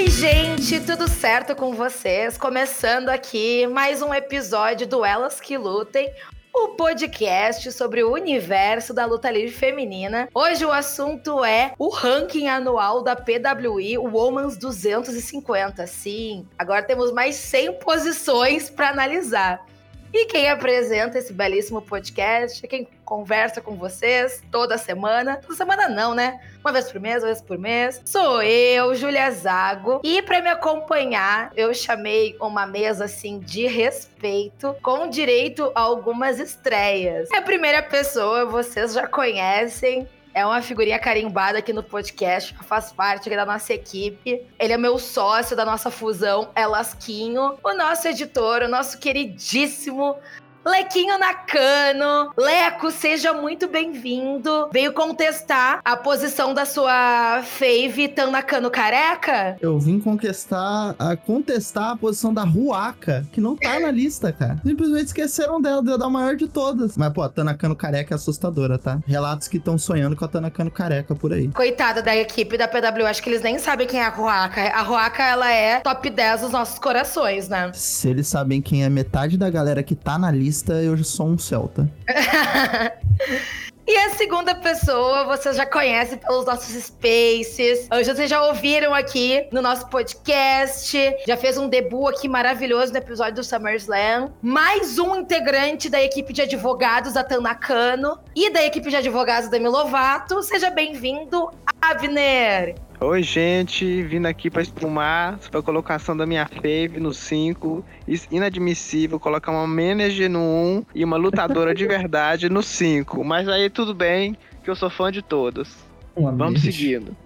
Oi, gente, tudo certo com vocês? Começando aqui mais um episódio do Elas que Lutem, o podcast sobre o universo da luta livre feminina. Hoje o assunto é o ranking anual da PWI Women's 250. Sim, agora temos mais 100 posições para analisar. E quem apresenta esse belíssimo podcast, quem conversa com vocês toda semana, toda semana não, né? Uma vez por mês, uma vez por mês, sou eu, Julia Zago. E para me acompanhar, eu chamei uma mesa assim de respeito, com direito a algumas estreias. É a primeira pessoa, vocês já conhecem, é uma figurinha carimbada aqui no podcast, faz parte da nossa equipe. Ele é meu sócio da nossa fusão, é Lasquinho, o nosso editor, o nosso queridíssimo Lequinho Nakano. Leco, seja muito bem-vindo. Veio contestar a posição da sua fave Tan Nakano careca? Eu vim contestar a, contestar a posição da Ruaka, que não tá na lista, cara. Simplesmente esqueceram dela, deu da maior de todas. Mas, pô, a Tanakano careca é assustadora, tá? Relatos que estão sonhando com a Tanakano careca por aí. Coitada da equipe da PW, acho que eles nem sabem quem é a Ruaka. A Ruaka, ela é top 10 dos nossos corações, né? Se eles sabem quem é metade da galera que tá na lista, lista, eu já sou um Celta. E a segunda pessoa, você já conhece pelos nossos spaces. Hoje vocês já ouviram aqui no nosso podcast. Já fez um debut aqui maravilhoso no episódio do SummerSlam. Mais um integrante da equipe de advogados da Tanakano e da equipe de advogados da Milovato. Seja bem-vindo, Abner. Oi, gente, vindo aqui para espumar sobre a colocação da minha fave no 5. Inadmissível colocar uma manager no 1 e uma lutadora de verdade no 5. Mas aí tudo bem, que eu sou fã de todos. Uma Vamos seguindo.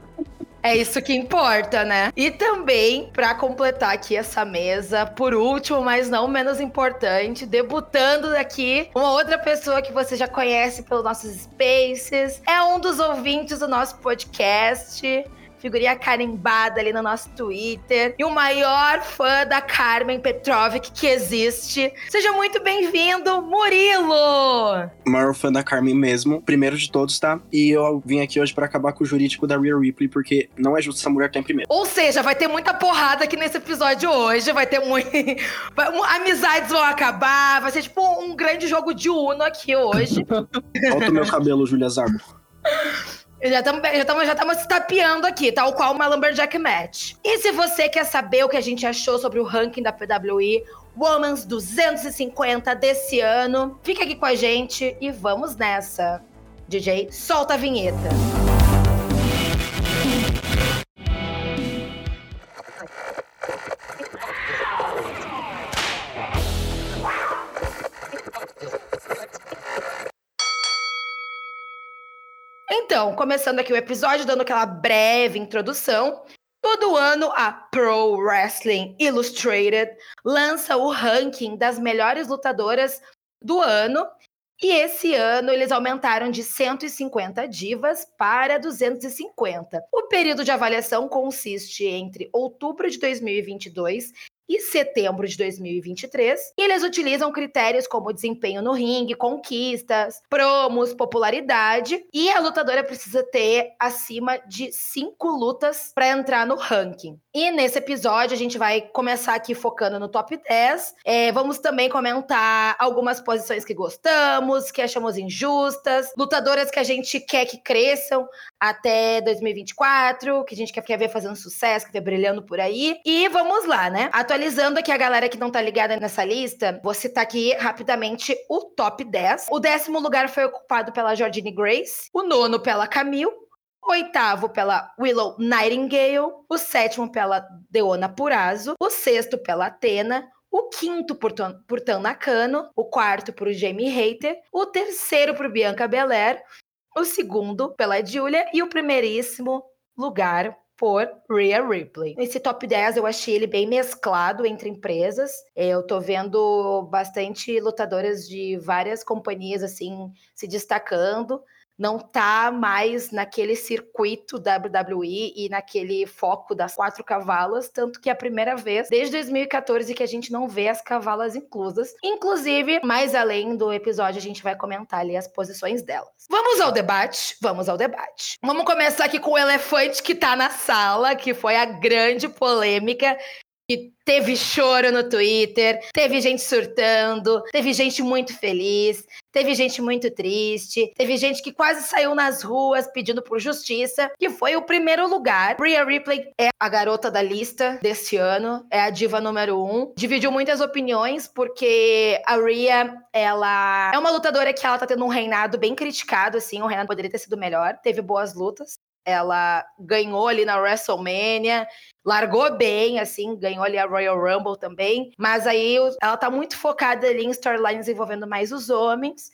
É isso que importa, né? E também, para completar aqui essa mesa, por último, mas não menos importante, debutando aqui, uma outra pessoa que você já conhece pelos nossos spaces, é um dos ouvintes do nosso podcast figurinha carimbada ali no nosso Twitter. E o maior fã da Carmen Petrovic que existe. Seja muito bem-vindo, Murilo! Maior fã da Carmen mesmo, primeiro de todos, tá? E eu vim aqui hoje para acabar com o jurídico da Rhea Ripley, porque não é justo essa mulher estar em primeiro. Ou seja, vai ter muita porrada aqui nesse episódio hoje, vai ter muito... Amizades vão acabar, vai ser tipo um grande jogo de Uno aqui hoje. Falta o meu cabelo, Julia Zago. Já estamos já já se tapeando aqui, tal qual uma Lumberjack Match. E se você quer saber o que a gente achou sobre o ranking da PWI, Women's 250 desse ano, fica aqui com a gente e vamos nessa. DJ, solta a vinheta. Então, começando aqui o episódio, dando aquela breve introdução. Todo ano, a Pro Wrestling Illustrated lança o ranking das melhores lutadoras do ano. E esse ano eles aumentaram de 150 divas para 250. O período de avaliação consiste entre outubro de 2022 e setembro de 2023. E eles utilizam critérios como desempenho no ringue, conquistas, promos, popularidade. E a lutadora precisa ter acima de cinco lutas para entrar no ranking. E nesse episódio a gente vai começar aqui focando no top 10. É, vamos também comentar algumas posições que gostamos, que achamos injustas, lutadoras que a gente quer que cresçam até 2024, que a gente quer, ver fazendo sucesso, que ver brilhando por aí. E vamos lá, né? Atualizando aqui a galera que não tá ligada nessa lista, vou citar aqui rapidamente o top 10. O décimo lugar foi ocupado pela Jordine Grace, o nono pela Camille, o oitavo pela Willow Nightingale, o sétimo pela Deona Purazo, o sexto pela Atena, o quinto por, por Tan Nakano, o quarto por Jamie Hater, o terceiro por Bianca Belair, o segundo pela Julia e o primeiríssimo lugar por Rhea Ripley. Esse top 10 eu achei ele bem mesclado entre empresas. Eu tô vendo bastante lutadoras de várias companhias assim se destacando. Não tá mais naquele circuito WWE e naquele foco das quatro cavalas, tanto que é a primeira vez desde 2014 que a gente não vê as cavalas inclusas. Inclusive, mais além do episódio, a gente vai comentar ali as posições delas. Vamos ao debate? Vamos ao debate. Vamos começar aqui com o elefante que tá na sala, que foi a grande polêmica que teve choro no Twitter, teve gente surtando, teve gente muito feliz, teve gente muito triste, teve gente que quase saiu nas ruas pedindo por justiça, que foi o primeiro lugar. Rhea Ripley é a garota da lista desse ano, é a diva número um. Dividiu muitas opiniões, porque a Rhea, ela é uma lutadora que ela tá tendo um reinado bem criticado, assim, o reinado poderia ter sido melhor, teve boas lutas. Ela ganhou ali na WrestleMania, largou bem, assim, ganhou ali a Royal Rumble também. Mas aí ela tá muito focada ali em storylines envolvendo mais os homens.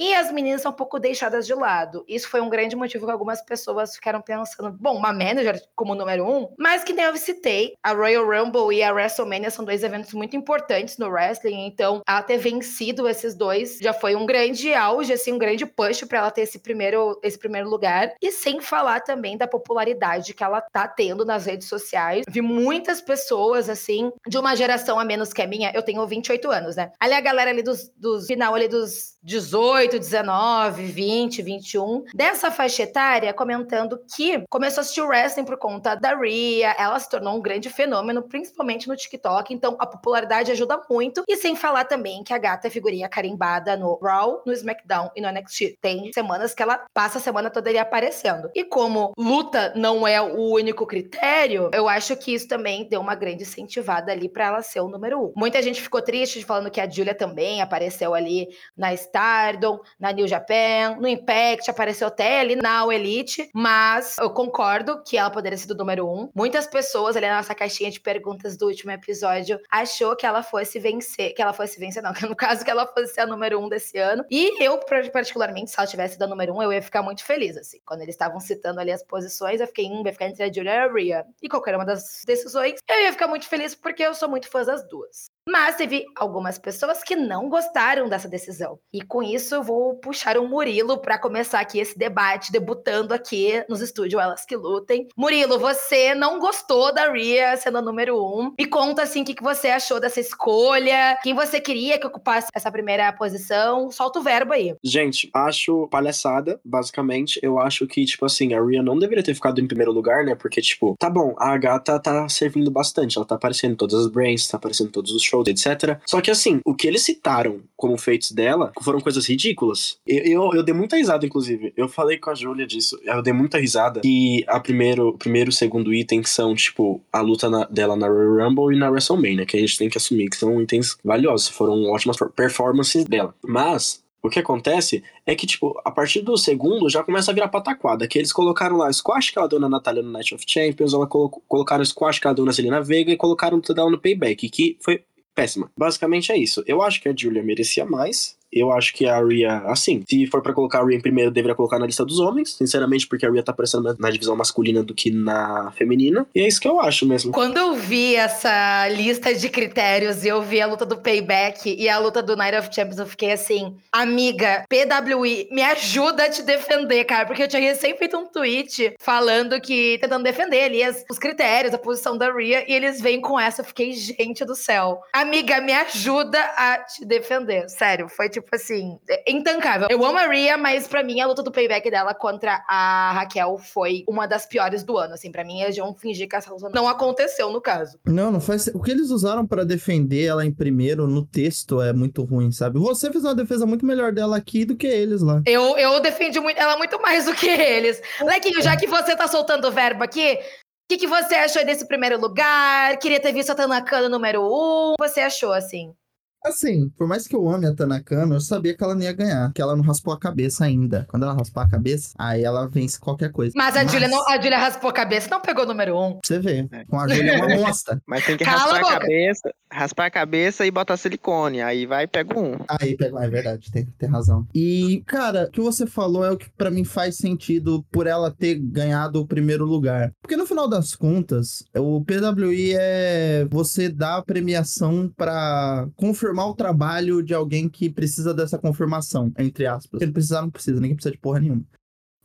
E as meninas são um pouco deixadas de lado. Isso foi um grande motivo que algumas pessoas ficaram pensando: bom, uma manager como número um, mas que nem eu citei, a Royal Rumble e a WrestleMania são dois eventos muito importantes no wrestling, então ela ter vencido esses dois já foi um grande auge, assim, um grande push para ela ter esse primeiro, esse primeiro lugar. E sem falar também da popularidade que ela tá tendo nas redes sociais. Vi muitas pessoas, assim, de uma geração a menos que a minha, eu tenho 28 anos, né? Ali a galera ali dos, dos final ali dos 18, 19, 20, 21, dessa faixa etária, comentando que começou a assistir wrestling por conta da Rhea, ela se tornou um grande fenômeno, principalmente no TikTok, então a popularidade ajuda muito, e sem falar também que a gata é figurinha carimbada no Raw, no SmackDown e no NXT. Tem semanas que ela passa a semana toda ali aparecendo. E como luta não é o único critério, eu acho que isso também deu uma grande incentivada ali para ela ser o número um. Muita gente ficou triste falando que a Julia também apareceu ali na Stardom, na New Japan, no Impact, apareceu até ali na Elite, mas eu concordo que ela poderia ser do número um. Muitas pessoas ali na nossa caixinha de perguntas do último episódio achou que ela fosse vencer, que ela fosse vencer, não, que no caso que ela fosse ser a número um desse ano. E eu, particularmente, se ela tivesse da número um, eu ia ficar muito feliz, assim. Quando eles estavam citando ali as posições, eu fiquei, hum, vai ficar entre a Julia e a Rhea. E qualquer uma das decisões, eu ia ficar muito feliz porque eu sou muito fã das duas. Mas teve algumas pessoas que não gostaram dessa decisão. E com isso eu vou puxar o Murilo para começar aqui esse debate, debutando aqui nos estúdios Elas Que Lutem. Murilo, você não gostou da Ria sendo a número um. Me conta assim o que, que você achou dessa escolha, quem você queria que ocupasse essa primeira posição. Solta o verbo aí. Gente, acho palhaçada, basicamente. Eu acho que, tipo assim, a Ria não deveria ter ficado em primeiro lugar, né? Porque, tipo, tá bom, a gata tá servindo bastante. Ela tá aparecendo em todas as brains, tá aparecendo em todos os shows, etc. Só que assim, o que eles citaram como feitos dela foram coisas ridículas. Eu, eu, eu dei muita risada, inclusive. Eu falei com a Júlia disso. Eu dei muita risada. E a primeiro, primeiro e segundo item são, tipo, a luta na, dela na Royal Rumble e na WrestleMania, que a gente tem que assumir que são itens valiosos. Foram ótimas performances dela. Mas o que acontece é que, tipo, a partir do segundo já começa a virar pataquada. Que eles colocaram lá o squash que ela deu na Natália no Night of Champions, ela colo colocaram o squash que ela deu na Zelina Vega e colocaram tudo dela no payback, que foi péssima. Basicamente é isso. Eu acho que a Julia merecia mais. Eu acho que a Rhea, assim, se for para colocar a Rhea em primeiro, deveria colocar na lista dos homens, sinceramente, porque a Rhea tá aparecendo na divisão masculina do que na feminina. E é isso que eu acho mesmo. Quando eu vi essa lista de critérios e eu vi a luta do Payback e a luta do Night of Champions, eu fiquei assim, amiga, PWI, me ajuda a te defender, cara, porque eu tinha recém feito um tweet falando que, tentando defender ali as, os critérios, a posição da Rhea, e eles vêm com essa, eu fiquei, gente do céu. Amiga, me ajuda a te defender. Sério, foi tipo tipo assim, é intancável. Eu amo a Rhea, mas para mim a luta do payback dela contra a Raquel foi uma das piores do ano, assim, para mim eles vão fingir que essa luta não aconteceu no caso. Não, não faz, o que eles usaram para defender ela em primeiro no texto é muito ruim, sabe? Você fez uma defesa muito melhor dela aqui do que eles lá. Eu, eu defendi muito, ela muito mais do que eles. Lequinho, já que você tá soltando o verbo aqui, o que, que você achou desse primeiro lugar? Queria ter visto a Tanakana número um. O que você achou, assim? Assim, por mais que eu ame a Tanakano, eu sabia que ela não ia ganhar, que ela não raspou a cabeça ainda. Quando ela raspar a cabeça, aí ela vence qualquer coisa. Mas a. Julia, não, a Julia raspou a cabeça, não pegou o número um. Você vê, é. com a Julia é uma bosta. Mas tem que Cala raspar a, a, cabeça, raspar a cabeça e botar silicone, aí vai e pega um. Aí pega, é verdade, tem, tem razão. E, cara, o que você falou é o que para mim faz sentido por ela ter ganhado o primeiro lugar. Porque no final das contas, o PWI é você dar a premiação para confirmar confirmar o trabalho de alguém que precisa dessa confirmação, entre aspas. Ele precisar, não precisa, ninguém precisa de porra nenhuma.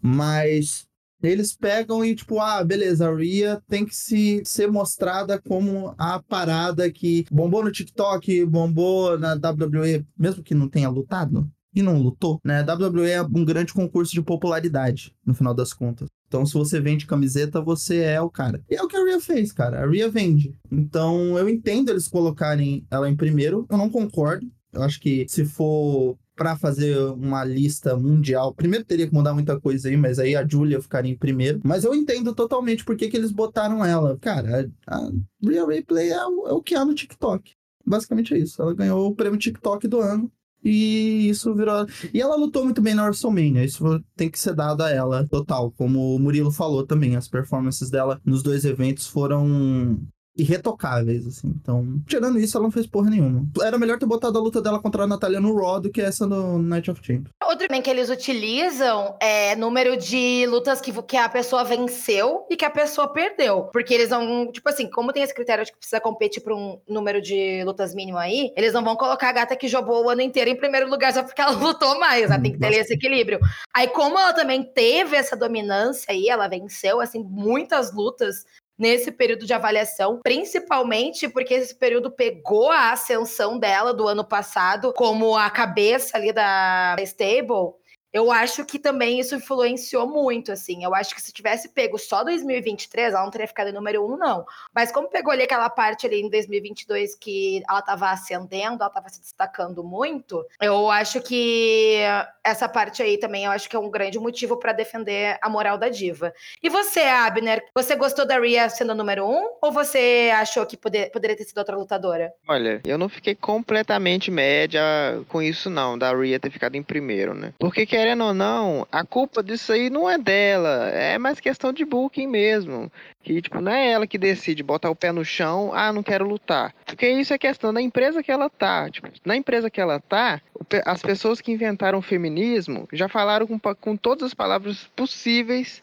Mas eles pegam e, tipo, ah, beleza, a Ria tem que se ser mostrada como a parada que bombou no TikTok, bombou na WWE, mesmo que não tenha lutado e não lutou, né? A WWE é um grande concurso de popularidade, no final das contas. Então, se você vende camiseta, você é o cara. E é o que a Ria fez, cara. A Ria vende. Então, eu entendo eles colocarem ela em primeiro. Eu não concordo. Eu acho que se for para fazer uma lista mundial, primeiro teria que mudar muita coisa aí, mas aí a Julia ficaria em primeiro. Mas eu entendo totalmente por que, que eles botaram ela. Cara, a, a Real Replay é é o que há no TikTok. Basicamente é isso. Ela ganhou o prêmio TikTok do ano. E isso virou. E ela lutou muito bem na WrestleMania. Isso tem que ser dado a ela, total. Como o Murilo falou também, as performances dela nos dois eventos foram irretocáveis, assim. Então, tirando isso, ela não fez porra nenhuma. Era melhor ter botado a luta dela contra a Natália no Raw do que essa no Night of Champions. Outro também que eles utilizam é número de lutas que, que a pessoa venceu e que a pessoa perdeu. Porque eles vão, tipo assim, como tem esse critério de que precisa competir por um número de lutas mínimo aí, eles não vão colocar a gata que jogou o ano inteiro em primeiro lugar só porque ela lutou mais. Ela tem que ter esse equilíbrio. Aí, como ela também teve essa dominância aí, ela venceu, assim, muitas lutas nesse período de avaliação, principalmente porque esse período pegou a ascensão dela do ano passado como a cabeça ali da stable eu acho que também isso influenciou muito, assim. Eu acho que se tivesse pego só 2023, ela não teria ficado em número um, não. Mas como pegou ali aquela parte ali em 2022 que ela estava ascendendo, ela estava se destacando muito, eu acho que essa parte aí também eu acho que é um grande motivo para defender a moral da diva. E você, Abner, você gostou da Rhea sendo número um ou você achou que poder, poderia ter sido outra lutadora? Olha, eu não fiquei completamente média com isso, não, da Rhea ter ficado em primeiro, né? Porque que querendo ou não, a culpa disso aí não é dela, é mais questão de booking mesmo. Que, tipo, não é ela que decide botar o pé no chão, ah, não quero lutar. Porque isso é questão da empresa que ela tá. Tipo, na empresa que ela tá, as pessoas que inventaram o feminismo já falaram com, com todas as palavras possíveis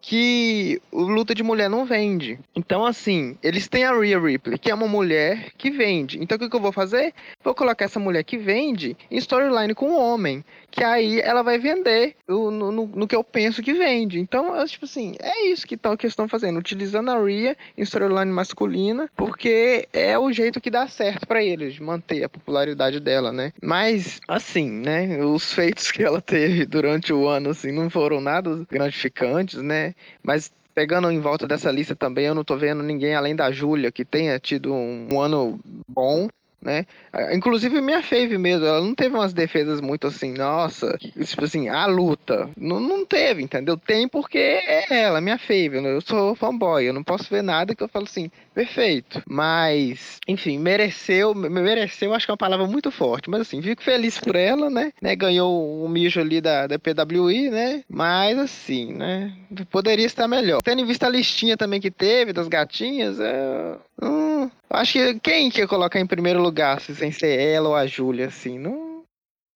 que o luta de mulher não vende. Então, assim, eles têm a Rhea Ripley, que é uma mulher que vende. Então, o que, que eu vou fazer? Vou colocar essa mulher que vende em storyline com um homem que aí ela vai vender no, no, no, que eu penso que vende. Então, eu, tipo assim, é isso que, tão, que estão fazendo, utilizando a Rhea em storyline masculina, porque é o jeito que dá certo para eles, manter a popularidade dela, né? Mas, assim, né, os feitos que ela teve durante o ano, assim, não foram nada gratificantes, né? Mas pegando em volta dessa lista também, eu não tô vendo ninguém além da Júlia que tenha tido um, um ano bom né? Inclusive minha fave mesmo, ela não teve umas defesas muito assim, nossa, tipo assim, a luta. Não, não teve, entendeu? Tem porque é ela, minha fave. Eu sou fanboy, eu não posso ver nada que eu falo assim, perfeito. Mas, enfim, mereceu, mereceu, acho que é uma palavra muito forte, mas assim, fico feliz por ela, né? né? Ganhou um mijo ali da, da PWI, né? Mas assim, né? Poderia estar melhor. Tendo em vista a listinha também que teve das gatinhas, é... Hum, acho que quem que ia colocar em primeiro lugar, se sem ser ela ou a Júlia, assim, não.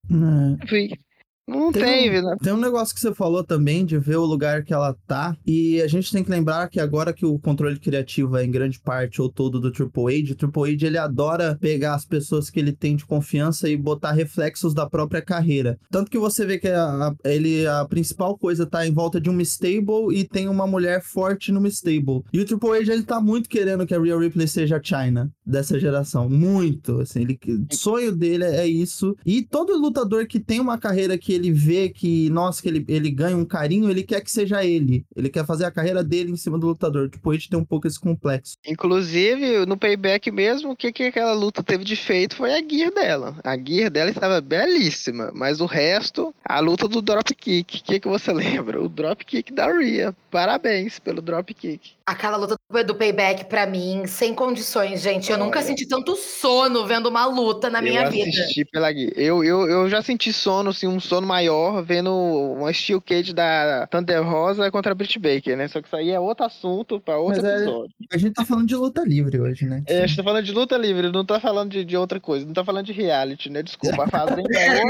Não. Não tem, teve, né? Tem um negócio que você falou também de ver o lugar que ela tá. E a gente tem que lembrar que agora que o controle criativo é em grande parte ou todo do Triple H, o Triple H ele adora pegar as pessoas que ele tem de confiança e botar reflexos da própria carreira. Tanto que você vê que a, a, ele, a principal coisa tá em volta de um stable e tem uma mulher forte no stable. E o Triple H ele tá muito querendo que a Real Ripley seja a China dessa geração. Muito. Assim, ele, o sonho dele é isso. E todo lutador que tem uma carreira que ele vê que, nossa, que ele, ele ganha um carinho, ele quer que seja ele. Ele quer fazer a carreira dele em cima do lutador. Tipo, a gente tem um pouco esse complexo. Inclusive, no payback mesmo, o que, que aquela luta teve de feito foi a gear dela. A gear dela estava belíssima, mas o resto, a luta do dropkick. O que, que você lembra? O dropkick da Rhea. Parabéns pelo dropkick. Aquela luta do payback, para mim, sem condições, gente. Eu Olha. nunca senti tanto sono vendo uma luta na minha eu vida. Assisti pela eu, eu, eu já senti sono, assim, um sono maior, vendo uma Steel Cage da Thunder Rosa contra a Britt Baker, né? Só que isso aí é outro assunto para outro Mas episódio. É, a gente tá falando de luta livre hoje, né? É, a gente tá falando de luta livre, não tá falando de, de outra coisa, não tá falando de reality, né? Desculpa, a fazenda é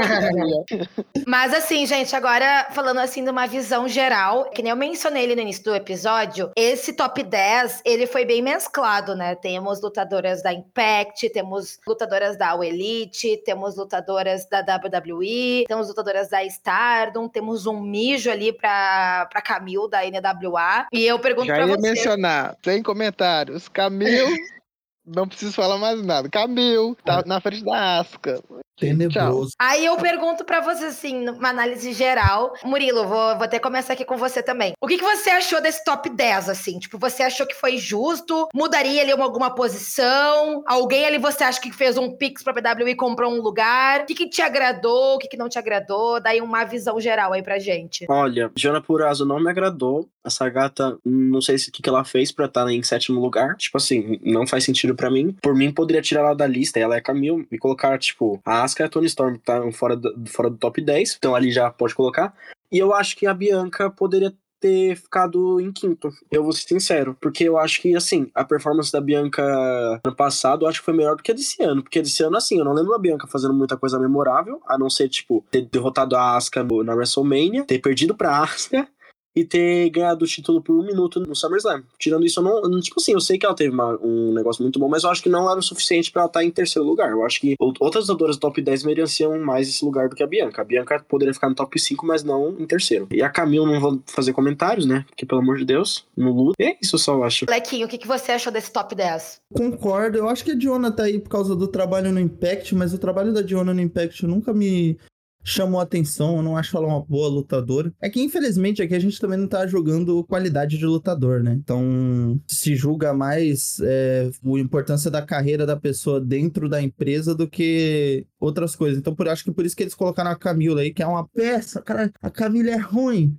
Mas assim, gente, agora falando assim de uma visão geral, que nem eu mencionei ali no início do episódio, esse top 10, ele foi bem mesclado, né? Temos lutadoras lutadoras da Impact, temos lutadoras da All Elite, temos lutadoras da WWE, temos lutadoras da Stardom, temos um mijo ali pra, pra Camille da NWA. E eu pergunto Já pra ia você. mencionar, sem comentários. Camil, não preciso falar mais nada. Camil, tá na frente da Asca. Tchau. Tenebroso. Aí eu pergunto pra você, assim, numa análise geral. Murilo, vou, vou até começar aqui com você também. O que, que você achou desse top 10, assim? Tipo, você achou que foi justo? Mudaria ali uma, alguma posição? Alguém ali você acha que fez um pix pra PW e comprou um lugar? O que, que te agradou? O que, que não te agradou? Daí uma visão geral aí pra gente. Olha, Jana Purazo não me agradou. Essa gata, não sei se o que, que ela fez pra estar em sétimo lugar. Tipo assim, não faz sentido pra mim. Por mim, poderia tirar ela da lista. Ela é Camille e colocar, tipo, a Asuka e a Tony Storm que tá fora do, fora do top 10. Então ali já pode colocar. E eu acho que a Bianca poderia ter ficado em quinto. Eu vou ser sincero. Porque eu acho que, assim, a performance da Bianca ano passado, eu acho que foi melhor do que a desse ano. Porque desse ano, assim, eu não lembro da Bianca fazendo muita coisa memorável, a não ser, tipo, ter derrotado a Asuka na WrestleMania, ter perdido pra Asuka e ter ganhado o título por um minuto no SummerSlam. Tirando isso, eu não. não- Tipo assim, eu sei que ela teve uma- um negócio muito bom, mas eu acho que não era o suficiente pra ela estar em terceiro lugar. Eu acho que out- outras lutadoras do top 10 mereciam mais esse lugar do que a Bianca. A Bianca poderia ficar no top 5, mas não em terceiro. E a Camille não vou fazer comentários, né? Porque, pelo amor de Deus, no luto. É isso só, eu acho. Lequinho, o que, que você achou desse top 10? Concordo, eu acho que a Diona tá aí por causa do trabalho no Impact, mas o trabalho da Diona no Impact nunca me chamou atenção, eu não acho ela uma boa lutadora. É que infelizmente aqui a gente também não tá jogando qualidade de lutador, né? Então se julga mais é, a importância da carreira da pessoa dentro da empresa do que outras coisas. Então por, acho que por isso que eles colocaram a Camila aí, que é uma peça, cara, a Camila é ruim.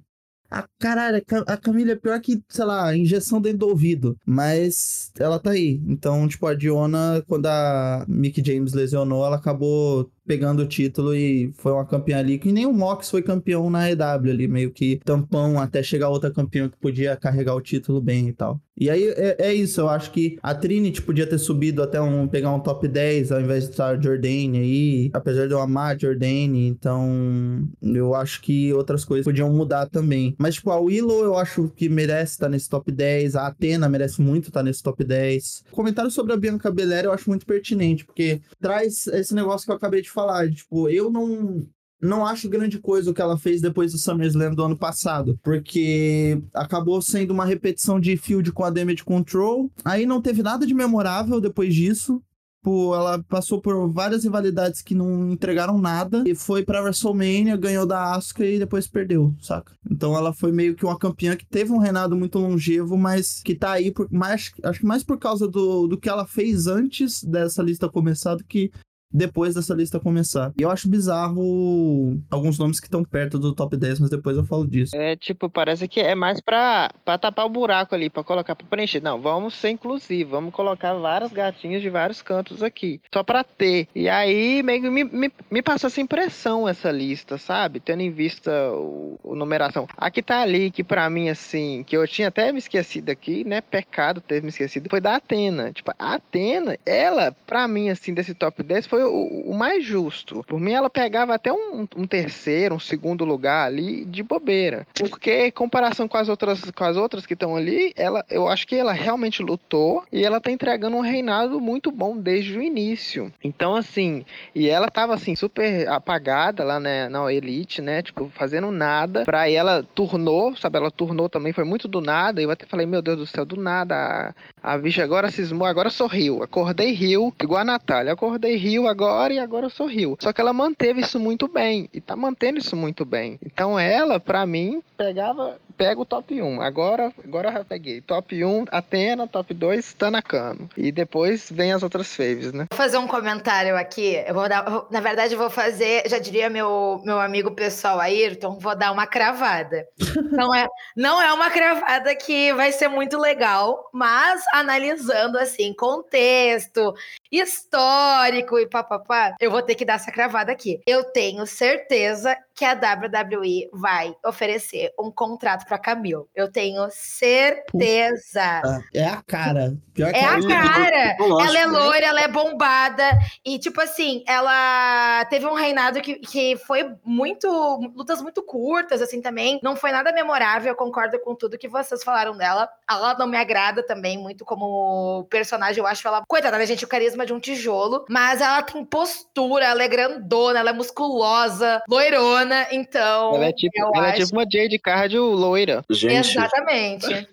A caralho, a Ca- a Camila é pior que, sei lá, injeção dentro do ouvido. Mas ela tá aí. Então, tipo, a Diona, quando a Mick James lesionou, ela acabou pegando o título e foi uma campeã ali. Que nem o Mox foi campeão na EW ali, meio que tampão até chegar outra campeã que podia carregar o título bem e tal. E aí é, é isso, eu acho que a Trinity podia ter subido até um pegar um top 10 ao invés de estar Jordane aí, apesar de eu amar Jordane, então eu acho que outras coisas podiam mudar também. Mas tipo, a Willow eu acho que merece estar nesse top 10, a Athena merece muito estar nesse top 10. Comentário sobre a Bianca Belair eu acho muito pertinente, porque traz esse negócio que eu acabei de falar, tipo, eu não não acho grande coisa o que ela fez depois do SummerSlam do ano passado, porque acabou sendo uma repetição de field com a Damage Control. Aí não teve nada de memorável depois disso. Pô, ela passou por várias rivalidades que não entregaram nada e foi pra WrestleMania, ganhou da Asuka e depois perdeu, saca? Então ela foi meio que uma campeã que teve um reinado muito longevo, mas que tá aí por mais acho que mais por causa do, do que ela fez antes dessa lista começar do que depois dessa lista começar. E eu acho bizarro alguns nomes que estão perto do top 10, mas depois eu falo disso. É tipo, parece que é mais pra, pra tapar o buraco ali, pra colocar, pra preencher. Não, vamos ser inclusivos, vamos colocar várias gatinhas de vários cantos aqui, só pra ter. E aí meio que me, me, me passou essa impressão essa lista, sabe? Tendo em vista o, o numeração. Aqui tá ali que pra mim, assim, que eu tinha até me esquecido aqui, né? Pecado ter me esquecido, foi da Atena. Tipo, a Atena, ela, pra mim, assim, desse top 10, foi o, o mais justo. Por mim, ela pegava até um, um terceiro, um segundo lugar ali de bobeira. Porque, em comparação com as outras, com as outras que estão ali, ela, eu acho que ela realmente lutou e ela tá entregando um reinado muito bom desde o início. Então, assim, e ela tava assim, super apagada lá né, na Elite, né? Tipo, fazendo nada. Pra ela turnou, sabe? Ela turnou também, foi muito do nada. Eu até falei, meu Deus do céu, do nada. A, a bicha agora cismou, agora sorriu. Acordei rio, igual a Natália. Acordei rio agora e agora sorriu. Só que ela manteve isso muito bem. E tá mantendo isso muito bem. Então ela, pra mim, pegava. Pega o top 1. Agora, agora eu já peguei. Top 1, Atena, top 2, Tanakano. E depois vem as outras faves, né? Vou fazer um comentário aqui. Eu vou dar, eu na verdade, eu vou fazer, já diria meu, meu amigo pessoal Ayrton, vou dar uma cravada. Não é, não é uma cravada que vai ser muito legal, mas analisando assim, contexto, histórico e papapá, eu vou ter que dar essa cravada aqui. Eu tenho certeza que a WWE vai oferecer um contrato pra Camille. Eu tenho certeza. É a cara. Pior que É a eu- cara. eu Ela é né? loira, ela é bombada. E, tipo assim, ela teve um reinado que, que foi muito. lutas muito curtas, assim, também. Não foi nada memorável. Eu concordo com tudo que vocês falaram dela. Ela não me agrada também muito como personagem. Eu acho ela. Coitada, né, gente? O carisma de um tijolo. Mas ela tem postura, ela é grandona, ela é musculosa, loirona. Então. Ela é tipo, ela é acho- tipo uma Jade Cardio loira. Gente, Exatamente.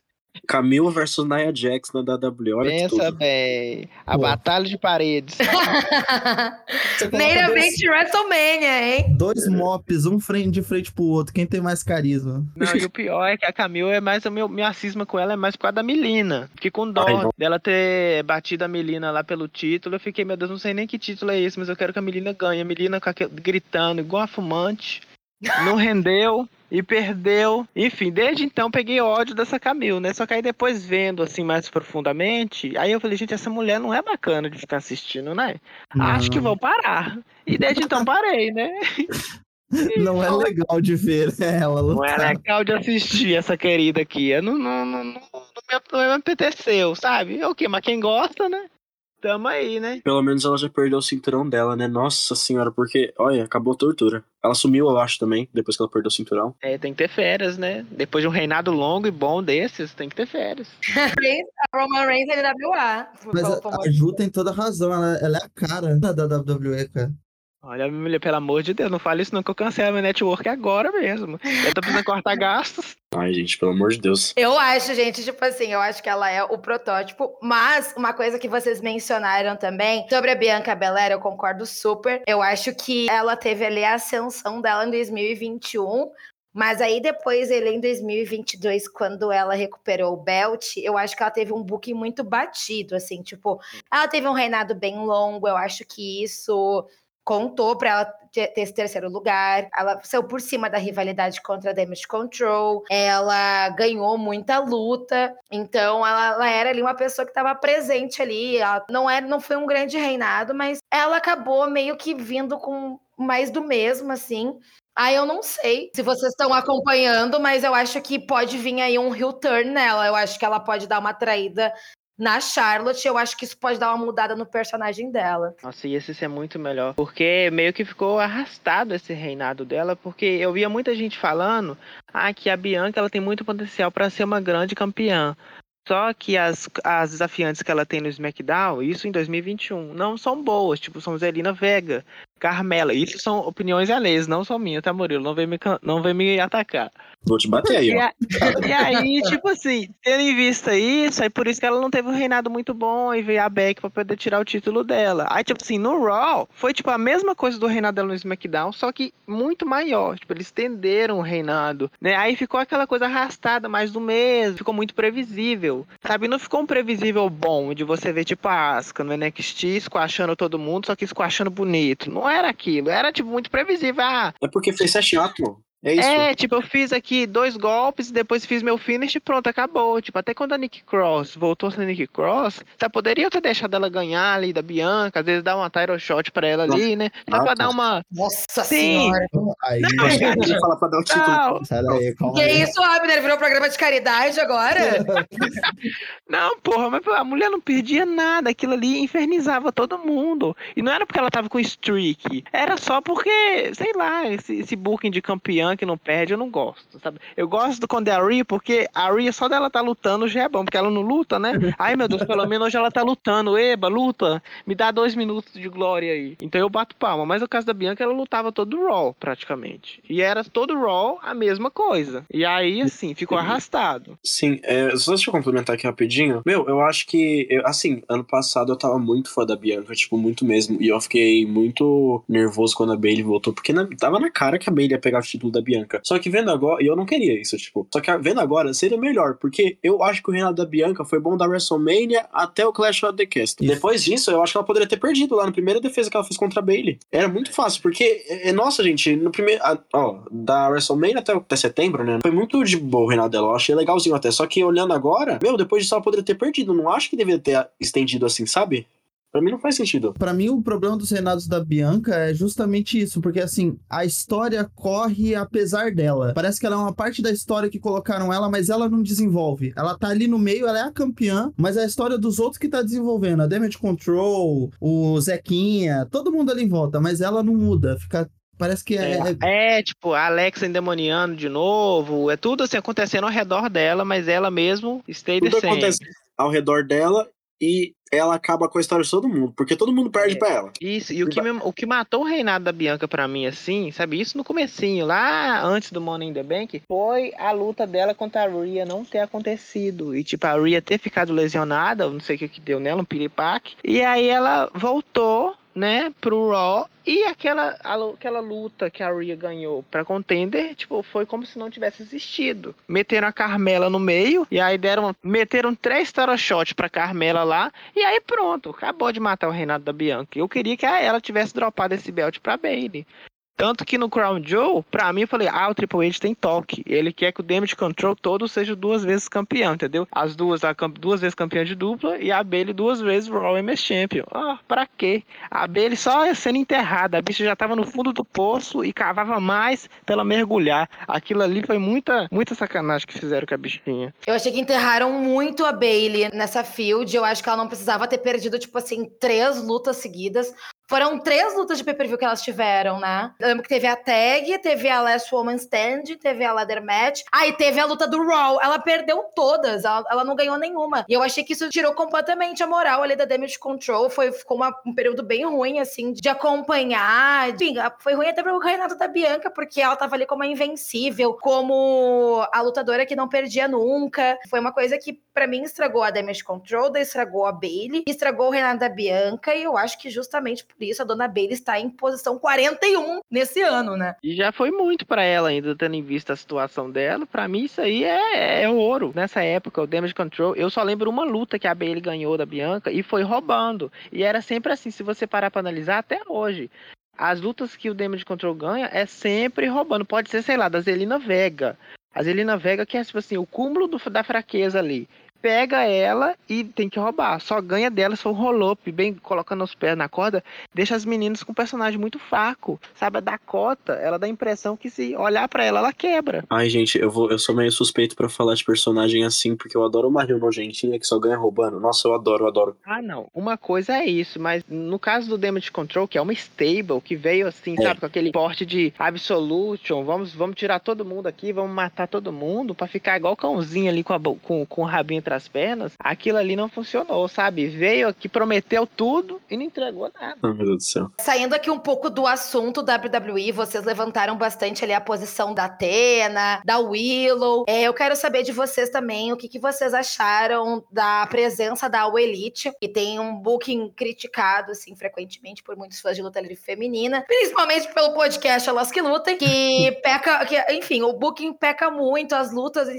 Camille versus Nia Jax na WWE, olha que Pensa bem. A Pô. batalha de paredes. Você coloca Primeiramente, WrestleMania, hein? Dois, dois mops, um frente de frente pro outro. Quem tem mais carisma? Não, e o pior é que a Camille é mais. O meu, minha cisma com ela é mais por causa da Melina. Fiquei com dó Ai, dela ter batido a Melina lá pelo título. Eu fiquei, meu Deus, não sei nem que título é esse, mas eu quero que a Melina ganhe. A Melina com aquele- gritando igual a fumante. Não rendeu e perdeu. Enfim, desde então peguei ódio dessa Camille, né? Só que aí depois vendo assim mais profundamente, aí eu falei, gente, essa mulher não é bacana de ficar assistindo, né? Acho que vou parar. E desde então parei, né? Não é legal de ver ela Não é legal de assistir essa querida aqui. Eu não, não, não, não, não me, não me apeteceu, sabe? É o quê? Mas quem gosta, né? Tamo aí, né? Pelo menos ela já perdeu o cinturão dela, né? Nossa senhora, porque, olha, acabou a tortura. Ela sumiu, eu acho, também, depois que ela perdeu o cinturão. É, tem que ter férias, né? Depois de um reinado longo e bom desses, tem que ter férias. a Roman Reigns é NWA. Mas a, a Ju tem toda razão, ela, ela é a cara da da WWE, cara. Olha, minha mulher, pelo amor de Deus, não fale isso não que eu cancelo a minha network agora mesmo. Eu tô precisando cortar gastos. Ai, gente, pelo amor de Deus. Eu acho, gente, tipo assim, eu acho que ela é o protótipo. Mas uma coisa que vocês mencionaram também sobre a Bianca Belair, eu concordo super. Eu acho que ela teve ali a ascensão dela em 2021. Mas aí depois, ele em 2022, quando ela recuperou o belt, eu acho que ela teve um booking muito batido, assim, tipo, ela teve um reinado bem longo, eu acho que isso contou para ela ter esse terceiro lugar. Ela saiu por cima da rivalidade contra a Damage Control. Ela ganhou muita luta. Então, ela, ela era ali uma pessoa que estava presente ali. Ela não, é, não foi um grande reinado, mas ela acabou meio que vindo com mais do mesmo, assim. Ah, eu não sei se vocês estão acompanhando, mas eu acho que pode vir aí um heel turn nela. Eu acho que ela pode dar uma traída na Charlotte. Eu acho que isso pode dar uma mudada no personagem dela. Nossa, e esse é muito melhor. Porque meio que ficou arrastado esse reinado dela, porque eu via muita gente falando ah, que a Bianca ela tem muito potencial para ser uma grande campeã. Só que as, as desafiantes que ela tem no SmackDown, isso em 2021, não são boas. Tipo, são Zelina Vega, Carmela. Isso são opiniões alheias, não são minhas, tá, Murilo? Não vem me, não vem me atacar. Vou te bater aí, E, ó. e aí, tipo assim, tendo em vista isso, aí por isso que ela não teve um reinado muito bom e veio a Beck pra poder tirar o título dela. Aí, tipo assim, no Raw, foi tipo a mesma coisa do reinado dela no SmackDown, só que muito maior. Tipo, eles estenderam o reinado, né? Aí ficou aquela coisa arrastada, mais do mesmo, ficou muito previsível, sabe? Não ficou um previsível bom de você ver, tipo, a Asuka no NXT squashando todo mundo, só que squashando bonito. Não era aquilo, era, tipo, muito previsível. Ah, É porque fez sete mano. É isso. é, tipo, eu fiz aqui dois golpes, depois fiz meu finish e pronto, acabou. Tipo, até quando a Nick Cross voltou a ser Nick Cross, tá, poderia ter deixado ela ganhar ali da Bianca, às vezes dar uma title shot pra ela ali, né? Só Ah, pra dar uma. Nossa Sim. senhora. Aí, falar pra dar o título. Não, aí, Que aí. isso, Abner? Virou programa de caridade agora? não, porra, mas a mulher não perdia nada, aquilo ali infernizava todo mundo. E não era porque ela tava com streak, era só porque, sei lá, esse, esse booking de campeã que não perde, eu não gosto, sabe? Eu gosto do quando é a Rhea, porque a Rhea só dela tá lutando já é bom, porque ela não luta, né? Ai, meu Deus, pelo menos hoje ela tá lutando. Eba, luta, me dá dois minutos de glória aí. Então eu bato palma. Mas no caso da Bianca, ela lutava todo Raw, praticamente. E era todo Raw a mesma coisa. E aí, assim, ficou arrastado. Sim, é, só deixa eu complementar aqui rapidinho. Meu, eu acho que, eu- assim, ano passado eu tava muito fã da Bianca, tipo, muito mesmo. E eu fiquei muito nervoso quando a Bailey voltou, porque na- tava na cara que a Bailey ia pegar o título da Bianca. Só que vendo agora, e eu não queria isso, tipo. Só que vendo agora seria melhor, porque eu acho que o reinado da Bianca foi bom da WrestleMania até o Clash of the Castle. Isso. Depois disso, eu acho que ela poderia ter perdido lá na primeira defesa que ela fez contra a Bailey. Era muito fácil, porque, é, é, nossa, gente, no primeiro. a- Ó, da WrestleMania até, até setembro, né? Foi muito de boa o reinado dela. Eu achei legalzinho até. Só que olhando agora, meu, depois disso ela poderia ter perdido. Não acho que deveria ter estendido assim, sabe? Pra mim não faz sentido. Pra mim, o problema dos reinados da Bianca é justamente isso, porque assim, a história corre apesar dela. Parece que ela é uma parte da história que colocaram ela, mas ela não desenvolve. Ela tá ali no meio, ela é a campeã, mas é a história dos outros que tá desenvolvendo. A Damage Control, o Zequinha, todo mundo ali em volta, mas ela não muda, fica Parece que é. É, é tipo, a Alexa endemoniando de novo. É tudo assim acontecendo ao redor dela, mas ela mesmo stay Tudo the same. acontece ao redor dela e ela acaba com a história de todo mundo, porque todo mundo perde É. pra ela. Isso, e o que, me- o que matou o reinado da Bianca pra mim, assim, sabe? Isso no comecinho, lá antes do Money in the Bank, foi a luta dela contra a Rhea não ter acontecido. E, tipo, a Rhea ter ficado lesionada, não sei o que que deu nela, um piripaque. E aí ela voltou, né, pro Raw. E aquela, aquela luta que a Rhea ganhou pra contender, tipo, foi como se não tivesse existido. Meteram a Carmela no meio, e aí deram, meteram três Tara Shot pra Carmela lá, e aí pronto, acabou de matar o reinado da Bianca. Eu queria que ela tivesse dropado esse belt pra Bailey. Tanto que no Crown Joe, pra mim, eu falei, ah, o Triple H tem toque. Ele quer que o Damage Control todo seja duas vezes campeão, entendeu? As duas, a duas vezes campeã de dupla e a Bailey duas vezes Raw MS Champion. Ah, pra quê? A Bailey só sendo enterrada. A bicha já tava no fundo do poço e cavava mais pra ela mergulhar. Aquilo ali foi muita, muita sacanagem que fizeram com a bichinha. Eu achei que enterraram muito a Bailey nessa field. Eu acho que ela não precisava ter perdido, tipo assim, três lutas seguidas. Foram três lutas de pay-per-view que elas tiveram, né? Eu lembro que teve a tag, teve a Last Woman Stand, teve a Ladder Match. Aí teve a luta do Raw. Ela perdeu todas, ela, ela não ganhou nenhuma. E eu achei que isso tirou completamente a moral ali da Damage Control. Foi, ficou uma- um período bem ruim, assim, de acompanhar. Enfim, foi ruim até pro Renato da Bianca, porque ela tava ali como a invencível, como a lutadora que não perdia nunca. Foi uma coisa que, pra mim, estragou a Damage Control, estragou a Bailey, estragou o Renato da Bianca, e eu acho que justamente por isso a dona Bailey está em posição 41 nesse ano, né? E já foi muito pra ela ainda, tendo em vista a situação dela. Pra mim, isso aí é, é ouro. Nessa época, o Damage Control, eu só lembro uma luta que a Bailey ganhou da Bianca e foi roubando. E era sempre assim, se você parar pra analisar, até hoje. As lutas que o Damage Control ganha é sempre roubando. Pode ser, sei lá, da Zelina Vega. A Zelina Vega, que é, tipo assim, o cúmulo do- da fraqueza ali. Pega ela e tem que roubar. Só ganha dela se for um roll-up, bem colocando os pés na corda. Deixa as meninas com um personagem muito fraco. Sabe, a Dakota, ela dá a impressão que se olhar pra ela, ela quebra. Ai, gente, eu, vou, eu sou meio suspeito pra falar de personagem assim, porque eu adoro uma Rio nojentinha que só ganha roubando. Nossa, eu adoro, eu adoro. Ah, não. Uma coisa é isso, mas no caso do Damage Control, que é uma stable, que veio assim, É. sabe, com aquele porte de Absolution, vamos, vamos tirar todo mundo aqui, vamos matar todo mundo, pra ficar igual cãozinho ali com, a, com, com o rabinho entre as pernas, aquilo ali não funcionou, sabe? Veio aqui, prometeu tudo e não entregou nada. Ai, meu Deus do céu. Saindo aqui um pouco do assunto WWE, vocês levantaram bastante ali a posição da Atena, da Willow. É, eu quero saber de vocês também o que, que vocês acharam da presença da All Elite, que tem um booking criticado, assim, frequentemente por muitos fãs de luta livre feminina, principalmente pelo podcast Elas Que Lutem, que peca, que, enfim, o booking peca muito, as lutas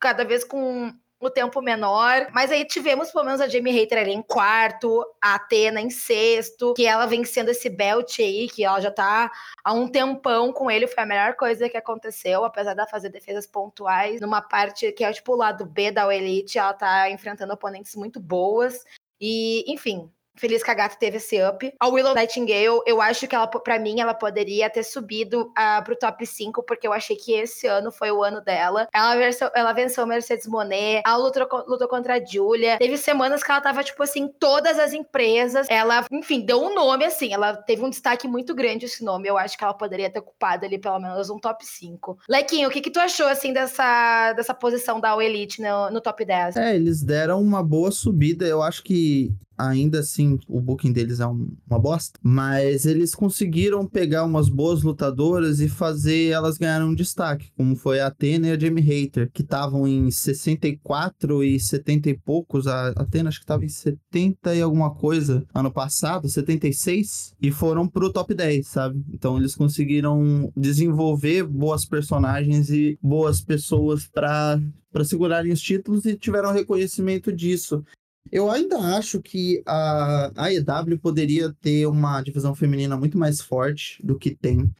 cada vez com o tempo menor. Mas aí tivemos pelo menos a Jamie Hater ali em quarto, a Atena em sexto, que ela vencendo esse belt aí, que ela já tá há um tempão com ele, foi a melhor coisa que aconteceu, apesar dela fazer defesas pontuais. Numa parte que é tipo o lado B da Elite, ela tá enfrentando oponentes muito boas. E, enfim, Feliz que a gata teve esse up. A Willow Nightingale, eu acho que ela, pra mim, ela poderia ter subido uh, pro top 5, porque eu achei que esse ano foi o ano dela. Ela venceu, ela venceu Mercedes Monet, ela lutou, lutou contra a Julia. Teve semanas que ela tava, tipo assim, todas as empresas. Ela, enfim, deu um nome, assim. Ela teve um destaque muito grande esse nome. Eu acho que ela poderia ter ocupado ali pelo menos um top 5. Lequinho, o que, que tu achou, assim, dessa, dessa posição da All Elite no, no top 10? É, eles deram uma boa subida. Eu acho que ainda assim o booking deles é um, uma bosta, mas eles conseguiram pegar umas boas lutadoras e fazer elas ganharem um destaque, como foi a Athena e a Jamie Hater, que estavam em 64 e 70 e poucos, a Athena acho que estava em 70 e alguma coisa ano passado, 76, e foram pro top 10, sabe? Então eles conseguiram desenvolver boas personagens e boas pessoas para para segurarem os títulos e tiveram reconhecimento disso. Eu ainda acho que a AEW poderia ter uma divisão feminina muito mais forte do que tem.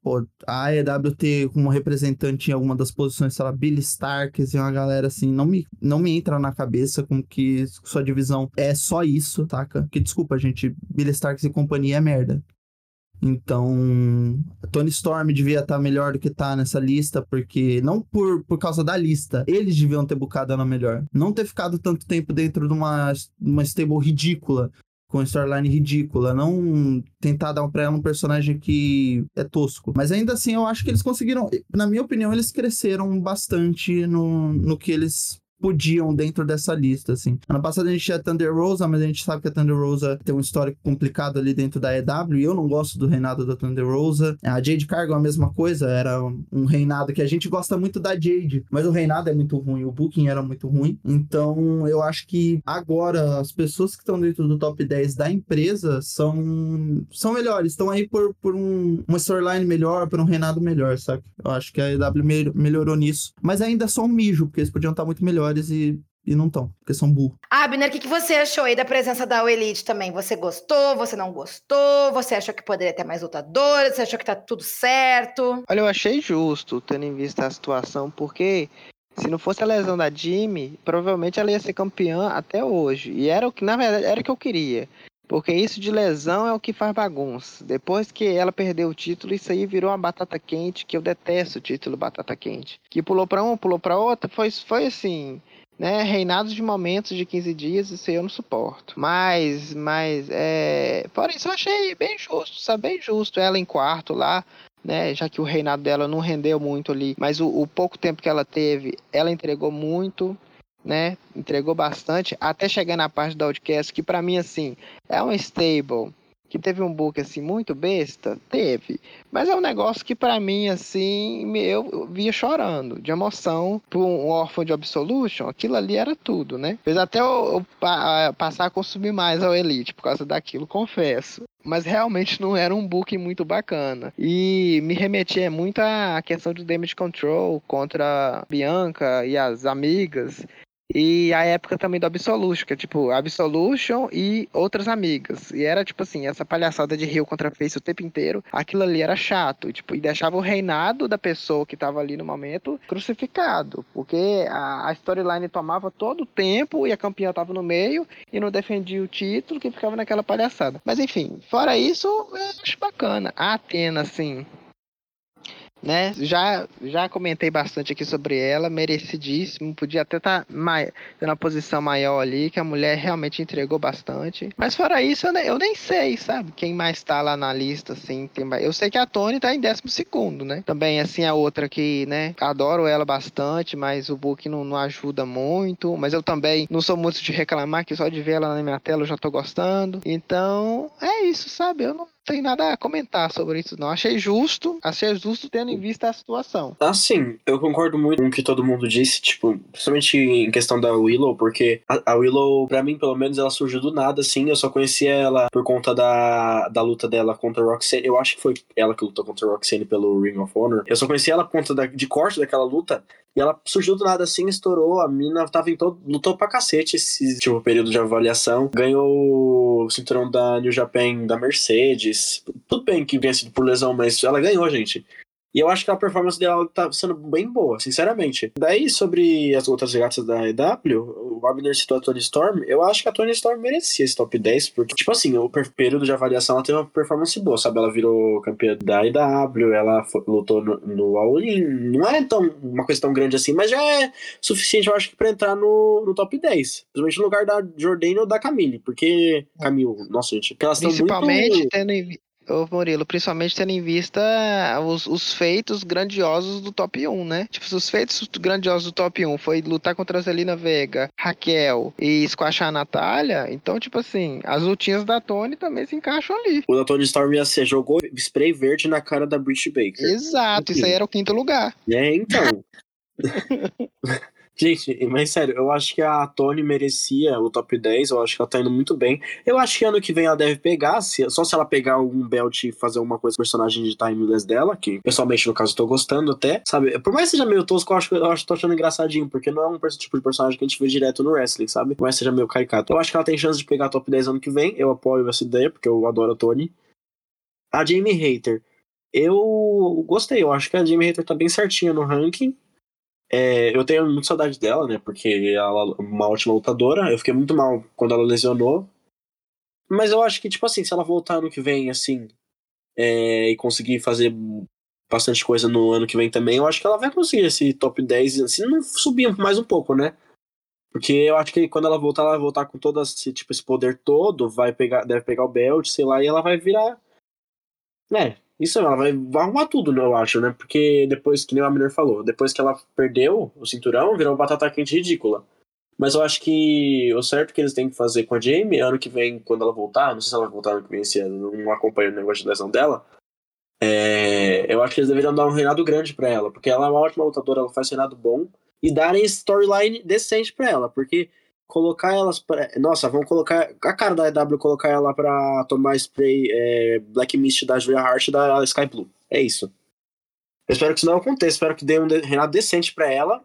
A AEW ter como representante em alguma das posições, sei lá, Billy Starks e uma galera assim, não me, não me entra na cabeça como que sua divisão é só isso, taca? Que desculpa, gente, Billy Starks e companhia é merda. Então, Tony Storm devia estar tá melhor do que tá nessa lista, porque não por, por causa da lista, eles deviam ter bucado ela melhor. Não ter ficado tanto tempo dentro de uma, uma stable ridícula, com storyline ridícula, não tentar dar pra ela um personagem que é tosco. Mas ainda assim, eu acho que eles conseguiram, na minha opinião, eles cresceram bastante no, no que eles podiam dentro dessa lista, assim. Ano passado a gente tinha Thunder Rosa, mas a gente sabe que a Thunder Rosa tem um histórico complicado ali dentro da EW, e eu não gosto do reinado da Thunder Rosa. A Jade Cargo é a mesma coisa, era um reinado que a gente gosta muito da Jade, mas o reinado é muito ruim, o booking era muito ruim. Então, eu acho que agora as pessoas que estão dentro do top 10 da empresa são, são melhores, estão aí por, por um, uma storyline melhor, por um reinado melhor, sabe? Eu acho que a EW melhorou nisso. Mas ainda é só um mijo, porque eles podiam estar muito melhores melhores e, e não estão, porque são burros. Abner, o que, que você achou aí da presença da Elite também? Você gostou? Você não gostou? Você achou que poderia ter mais lutadores? Você achou que tá tudo certo? Olha, eu achei justo, tendo em vista a situação, porque se não fosse a lesão da Jimmy, provavelmente ela ia ser campeã até hoje. E era o que, na verdade, era o que eu queria. Porque isso de lesão é o que faz bagunça. Depois que ela perdeu o título, isso aí virou uma batata quente, que eu detesto o título batata quente. Que pulou para um, pulou para outra, foi, foi assim, né? Reinados de momentos de 15 dias, isso aí eu não suporto. Mas, mas, é... Fora isso, eu achei bem justo, sabe? Bem justo ela em quarto lá. Né, já que o reinado dela não rendeu muito ali, mas o, o pouco tempo que ela teve, ela entregou muito né? Entregou bastante, até chegar na parte da Outcast, que para mim, assim, é um stable que teve um book, assim, muito besta, teve. Mas é um negócio que para mim, assim, eu via chorando, de emoção, por um órfão de Absolution, aquilo ali era tudo, né? Fez até eu, eu passar a consumir mais ao Elite por causa daquilo, confesso mas realmente não era um book muito bacana. E me remetia muito à questão do damage control contra Bianca e as amigas. E a época também do Absolution, que é tipo Absolution e outras amigas. E era tipo assim, essa palhaçada de Rio contra Face o tempo inteiro. Aquilo ali era chato. E, tipo, e deixava o reinado da pessoa que tava ali no momento crucificado. Porque a, a storyline tomava todo o tempo e a campeã tava no meio e não defendia o título, que ficava naquela palhaçada. Mas enfim, fora isso, eu acho bacana. A Atena, assim, né? Já, já comentei bastante aqui sobre ela, merecidíssimo. Podia até estar tá na posição maior ali, que a mulher realmente entregou bastante. Mas fora isso, eu nem, eu nem sei, sabe? Quem mais tá lá na lista, assim. Eu sei que a Tony tá em 12 segundo, né? Também, assim, a outra que, né? Adoro ela bastante, mas o book não, não ajuda muito. Mas eu também não sou muito de reclamar, que só de ver ela na minha tela eu já tô gostando. Então, é isso, sabe? Eu não tem nada a comentar sobre isso, não. Achei justo, achei justo tendo em vista a situação. Assim, eu concordo muito com o que todo mundo disse, tipo, principalmente em questão da Willow, porque a, a Willow, pra mim, pelo menos, ela surgiu do nada, assim. Eu só conhecia ela por conta da, da luta dela contra Roxanne. Eu acho que foi ela que lutou contra Roxanne pelo Ring of Honor. Eu só conhecia ela por conta da, de corte daquela luta. E ela surgiu do nada assim, estourou. A mina tava em todo. lutou pra cacete esse tipo período de avaliação. Ganhou o cinturão da New Japan da Mercedes. Tudo bem que venha sido por lesão, mas ela ganhou, gente. E eu acho que a performance dela tá sendo bem boa, sinceramente. Daí, sobre as outras regatas da EW, o Abner citou a Tony Storm. Eu acho que a Tony Storm merecia esse top 10, porque, tipo assim, o período de avaliação ela teve uma performance boa, sabe? Ela virou campeã da EW, ela lutou no, no All-In. Não é tão, uma coisa tão grande assim, mas já é suficiente, eu acho, que pra entrar no, no top 10. Principalmente no lugar da Jordane ou da Camille, porque. Camille, nossa, gente. Elas Principalmente muito... tendo em Ô Murilo, principalmente tendo em vista os, os, feitos grandiosos do top 1, né? Tipo, se os feitos grandiosos do top 1 foi lutar contra a Zelina Vega, Raquel e squashar a Natália, então, tipo assim, as lutinhas da Tony também se encaixam ali. O da Tony Storm ia ser, jogou spray verde na cara da Britt Baker. Exato, isso aí era o quinto lugar. É, então. Gente, mas sério, eu acho que a Tony merecia o top 10, eu acho que ela tá indo muito bem. Eu acho que ano que vem ela deve pegar, se, só se ela pegar algum belt e fazer uma coisa com o personagem de timeless dela, que pessoalmente no caso eu tô gostando até, sabe? Por mais que seja meio tosco, eu acho que eu acho, tô achando engraçadinho, porque não é um tipo de personagem que a gente vê direto no wrestling, sabe? Por mais que seja meio caricato. Eu acho que ela tem chance de pegar top 10 ano que vem, eu apoio essa ideia, porque eu adoro a Tony. A Jamie Hater. Eu gostei, eu acho que a Jamie Hater tá bem certinha no ranking. É, eu tenho muita saudade dela, né? Porque ela é uma ótima lutadora. Eu fiquei muito mal quando ela lesionou. Mas eu acho que, tipo assim, se ela voltar ano que vem, assim, é, e conseguir fazer bastante coisa no ano que vem também, eu acho que ela vai conseguir esse top 10, se não subir mais um pouco, né? Porque eu acho que quando ela voltar, ela vai voltar com todo esse, tipo, esse poder todo, vai pegar, deve pegar o belt, sei lá, e ela vai virar. Né, isso ela vai, arrumar tudo, eu acho, né? Porque depois, que nem a mulher falou, depois que ela perdeu o cinturão, virou uma batata quente ridícula. Mas eu acho que o certo que eles têm que fazer com a Jamie, ano que vem, quando ela voltar, não sei se ela vai voltar ano que vem esse ano, não acompanho o negócio de lesão dela. É, eu acho que eles deveriam dar um reinado grande para ela, porque ela é uma ótima lutadora, ela faz reinado bom, e darem storyline decente para ela, porque colocar elas pra... Nossa, vamos colocar. A cara da EW colocar ela pra tomar spray é, Black Mist da Julia Hart e da Sky Blue. É isso. Eu espero que isso não aconteça. Espero que dê um reinado decente pra ela.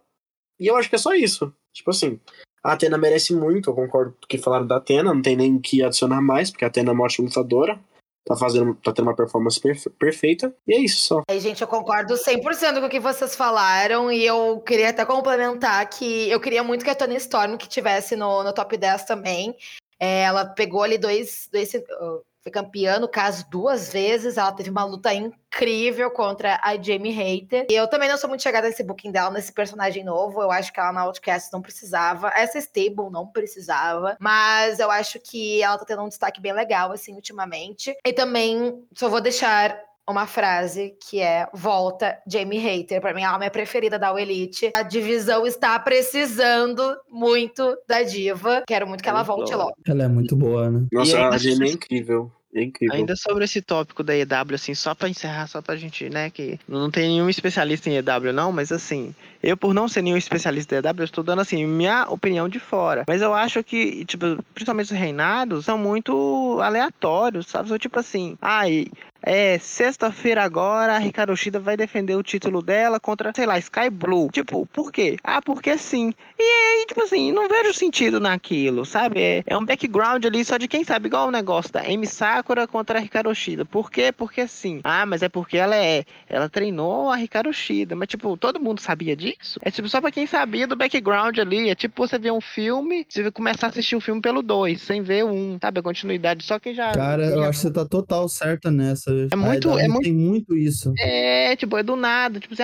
E eu acho que é só isso. Tipo assim. A Atena merece muito, eu concordo com o que falaram da Atena, não tem nem o que adicionar mais, porque a Atena é uma ótima lutadora tá fazendo, tá tendo uma performance perfe perfeita. E é isso só. Aí, gente, eu concordo 100% com o que vocês falaram e eu queria até complementar que eu queria muito que a Tony Storm que tivesse no, no top 10 também. É, ela pegou ali dois, dois foi campeã, no caso, duas vezes. Ela teve uma luta incrível contra a Jamie Hater. E eu também não sou muito chegada nesse booking dela, nesse personagem novo. Eu acho que ela na Outcast não precisava. Essa Stable não precisava. Mas eu acho que ela tá tendo um destaque bem legal, assim, ultimamente. E também só vou deixar uma frase que é volta Jamie Hater. Para mim, ela é a minha preferida da Elite. A divisão está precisando muito da diva. Quero muito que é ela volte boa. logo. Ela é muito boa, né? Nossa, a Jamie é incrível. É incrível. Ainda sobre esse tópico da EW, assim, só pra encerrar, só pra gente, né, que não tem nenhum especialista em EW, não, mas assim, eu, por não ser nenhum especialista da EW, eu estou dando, assim, minha opinião de fora. Mas eu acho que, tipo, principalmente os reinados são muito aleatórios, sabe? Tipo assim, ai, é, sexta-feira agora, a Ricardo Shida vai defender o título dela contra, sei lá, Sky Blue. Tipo, por quê? Ah, porque sim. E aí, tipo assim, não vejo sentido naquilo, sabe? É, é um background ali só de quem sabe, igual o negócio da Amy Sakura contra a Ricardo Shida. Por quê? Porque sim. Ah, mas é porque ela é. Ela treinou a Ricardo Shida. Mas, tipo, todo mundo sabia disso? É tipo só pra quem sabia do background ali. É tipo você ver um filme, você começar a assistir o um filme pelo dois, sem ver um, sabe? A continuidade. Só quem já. Cara, eu acho que você tá total certa nessa. É muito, é muito. Tem muito isso. É, tipo, é do nada. Tipo,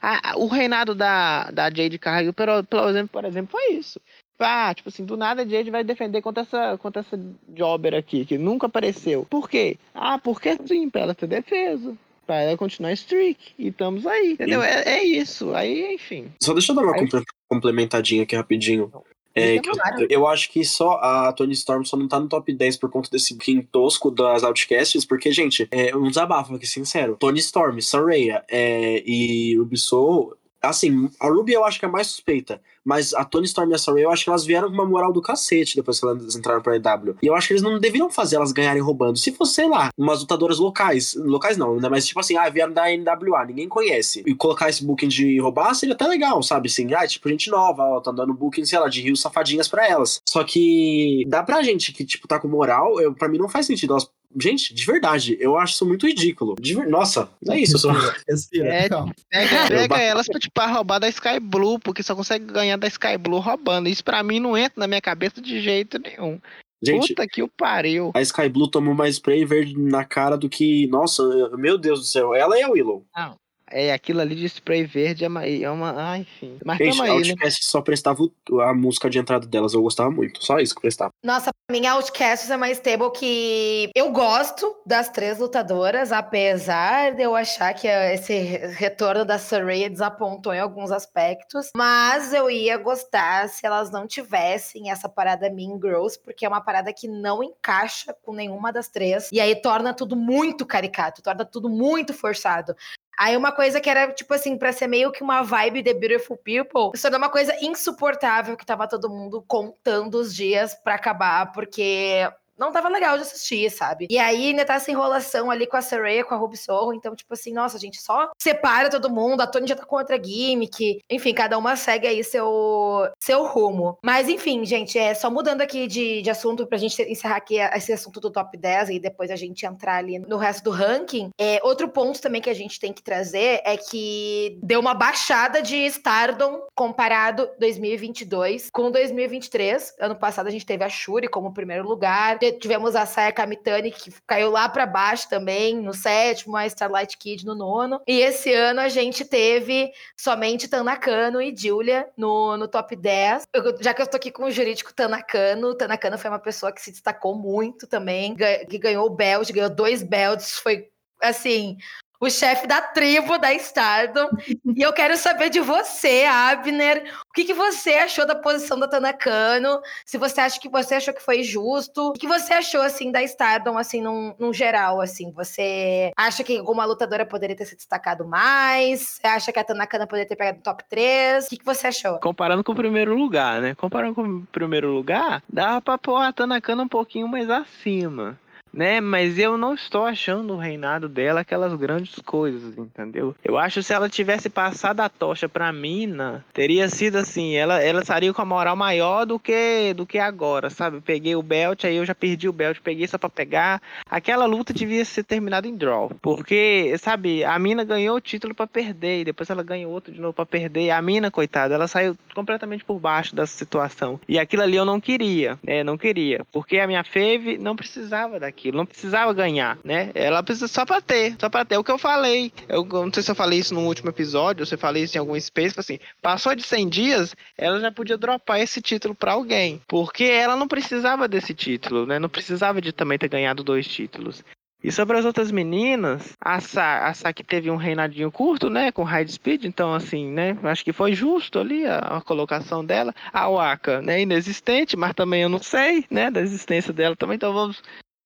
ah, o reinado da, da Jade Cargill, pelo, pelo exemplo, por exemplo, foi isso. Ah, tipo assim, do nada a Jade vai defender contra essa, contra essa Jobber aqui, que nunca apareceu. Por quê? Ah, porque sim, pra ela ter defesa. Pra ela continuar streak. E estamos aí, entendeu? É, é, isso. Aí, enfim. Só deixa eu dar uma aí... complementadinha aqui rapidinho. É, eu, eu, acho que só a Tony Storm só não tá no top 10 por conta desse booking tosco das Outcasts, porque, gente, é um desabafo aqui, sincero. Tony Storm, Saraya é, e Ruby Soul, assim, a Ruby eu acho que é mais suspeita, mas a Tony Storm e a Saraya, eu acho que elas vieram com uma moral do cacete depois que elas entraram pra EW. E eu acho que eles não deveriam fazer elas ganharem roubando. Se fosse, sei lá, umas lutadoras locais, locais não, né? Mas tipo assim, ah, vieram da NWA, ninguém conhece. E colocar esse booking de roubar seria até legal, sabe? Assim, ah, tipo, gente nova, ó, tá dando booking, sei lá, de rios safadinhas pra elas. Só que dá pra gente que, tipo, tá com moral, eu, pra mim não faz sentido elas Gente, de verdade, eu acho isso muito ridículo. Ver... Nossa, é isso. Só... Respira, é, pega, pega elas pra, tipo, roubar da Sky Blue, porque só consegue ganhar da Sky Blue roubando. Isso pra mim não entra na minha cabeça de jeito nenhum. Gente, Puta que o pariu. A Sky Blue tomou mais spray verde na cara do que. Nossa, meu Deus do céu. Ela é a Willow. Não, é, aquilo ali de spray verde é uma. É uma ah, enfim. Mas Gente, aí, Outcast né? só prestava a música de entrada delas, eu gostava muito. Só isso que prestava. Nossa, pra mim, Outcast é uma stable que eu gosto das três lutadoras, apesar de eu achar que esse retorno da Saraya desapontou em alguns aspectos. Mas eu ia gostar se elas não tivessem essa parada Mean Girls, porque é uma parada que não encaixa com nenhuma das três. E aí torna tudo muito caricato, torna tudo muito forçado. Aí uma coisa que era, tipo assim, pra ser meio que uma vibe The Beautiful People, se tornou uma coisa insuportável que tava todo mundo contando os dias pra acabar, porque não tava legal de assistir, sabe? E aí ainda tá essa enrolação ali com a Saraya, com a Ruby Sorro, então, tipo assim, nossa, gente, só separa todo mundo, a Tony já tá com outra gimmick, enfim, cada uma segue aí seu, seu rumo. Mas, enfim, gente, é só mudando aqui de, de assunto pra gente encerrar aqui esse assunto do top 10 e depois a gente entrar ali no resto do ranking. É, outro ponto também que a gente tem que trazer é que deu uma baixada de Stardom comparado 2022 com 2023. Ano passado a gente teve a Shuri como primeiro lugar, tivemos a Saya Kamitani, que caiu lá para baixo também, no sétimo, a Starlight Kid no nono. E esse ano a gente teve somente Tanakano e Julia no, no top 10. Eu, já que eu tô aqui com o jurídico Tanakano, Tanakano foi uma pessoa que se destacou muito também, que ganhou o belt, ganhou dois belts, foi assim, o chefe da tribo da Stardom. e eu quero saber de você, Abner, o que, que você achou da posição da Tanakano? Se você acha que você achou que foi justo, o que você achou assim da Stardom assim num, num geral assim? Você acha que alguma lutadora poderia ter se destacado mais? Você acha que a Tanakano poderia ter pegado o top 3? O que, que você achou? Comparando com o primeiro lugar, né? Comparando com o primeiro lugar, dava pra pôr a Tanakano um pouquinho mais acima né? Mas eu não estou achando o reinado dela aquelas grandes coisas, entendeu? Eu acho que se ela tivesse passado a tocha pra Mina, teria sido assim, ela, ela estaria com a moral maior do que do que agora, sabe? Peguei o belt, aí eu já perdi o belt, peguei só pra pegar. Aquela luta devia ser terminada em draw, porque, sabe, a Mina ganhou o título para perder, e depois ela ganhou outro de novo para perder. A Mina, coitada, ela saiu completamente por baixo dessa situação. E aquilo ali eu não queria, né? Não queria, porque a minha fave não precisava daquilo aquilo, não precisava ganhar, né? Ela precisa só pra ter, só pra ter. É o que eu falei, eu não sei se eu falei isso no último episódio, ou se eu falei isso em algum space, assim, passou de 100 dias, ela já podia dropar esse título pra alguém, porque ela não precisava desse título, né? Não precisava de também ter ganhado dois títulos. E sobre as outras meninas, a, Sa a teve um reinadinho curto, né? Com High Speed, então assim, né? Acho que foi justo ali a, a, colocação dela. A Waka, né? Inexistente, mas também eu não sei, né? Da existência dela também, então vamos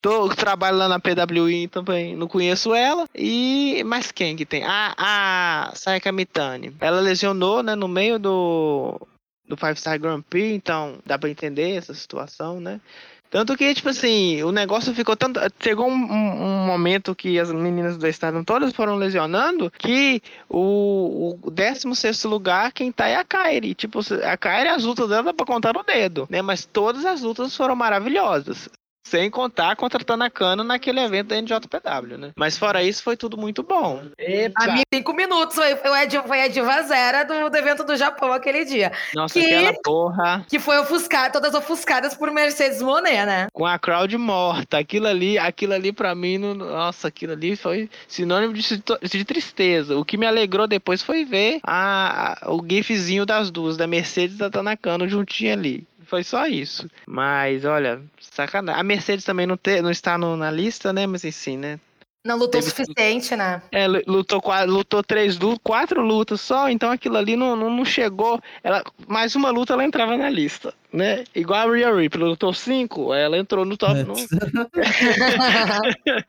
Tô, trabalho lá na PWI também, não conheço ela. E mas quem que tem? Ah, a Sayaka Mitani. Ela lesionou, né, no meio do do Five Star Grand Prix, então dá para entender essa situação, né? Tanto que, tipo assim, o negócio ficou tanto. Chegou um, um, momento que as meninas do estado todas foram lesionando que o, o 16 lugar, quem tá é a Kairi. Tipo, a Kairi, as lutas dela dá pra contar no dedo, né? Mas todas as lutas foram maravilhosas. Sem contar contra Tanakano naquele evento da NJPW, né? Mas fora isso, foi tudo muito bom. Epa. A mim, cinco minutos foi, foi, a, foi a diva zero do, do evento do Japão aquele dia. Nossa, que, aquela porra. Que foi ofuscada, todas ofuscadas por Mercedes Monet, né? Com a crowd morta. Aquilo ali, aquilo ali pra mim, no, nossa, aquilo ali foi sinônimo de, de tristeza. O que me alegrou depois foi ver a, a, o gifzinho das duas, da Mercedes e da Tanakano juntinho ali. Foi só isso. Mas, olha, sacanagem. A Mercedes também não, te, não está no, na lista, né? Mas assim, né? Não lutou o suficiente, né? É, lutou, lutou três lutas, quatro lutas só, então aquilo ali não, não, não, chegou. Ela, mais uma luta ela entrava na lista, né? Igual a Rhea Ripley, lutou cinco, ela entrou no top. É. No...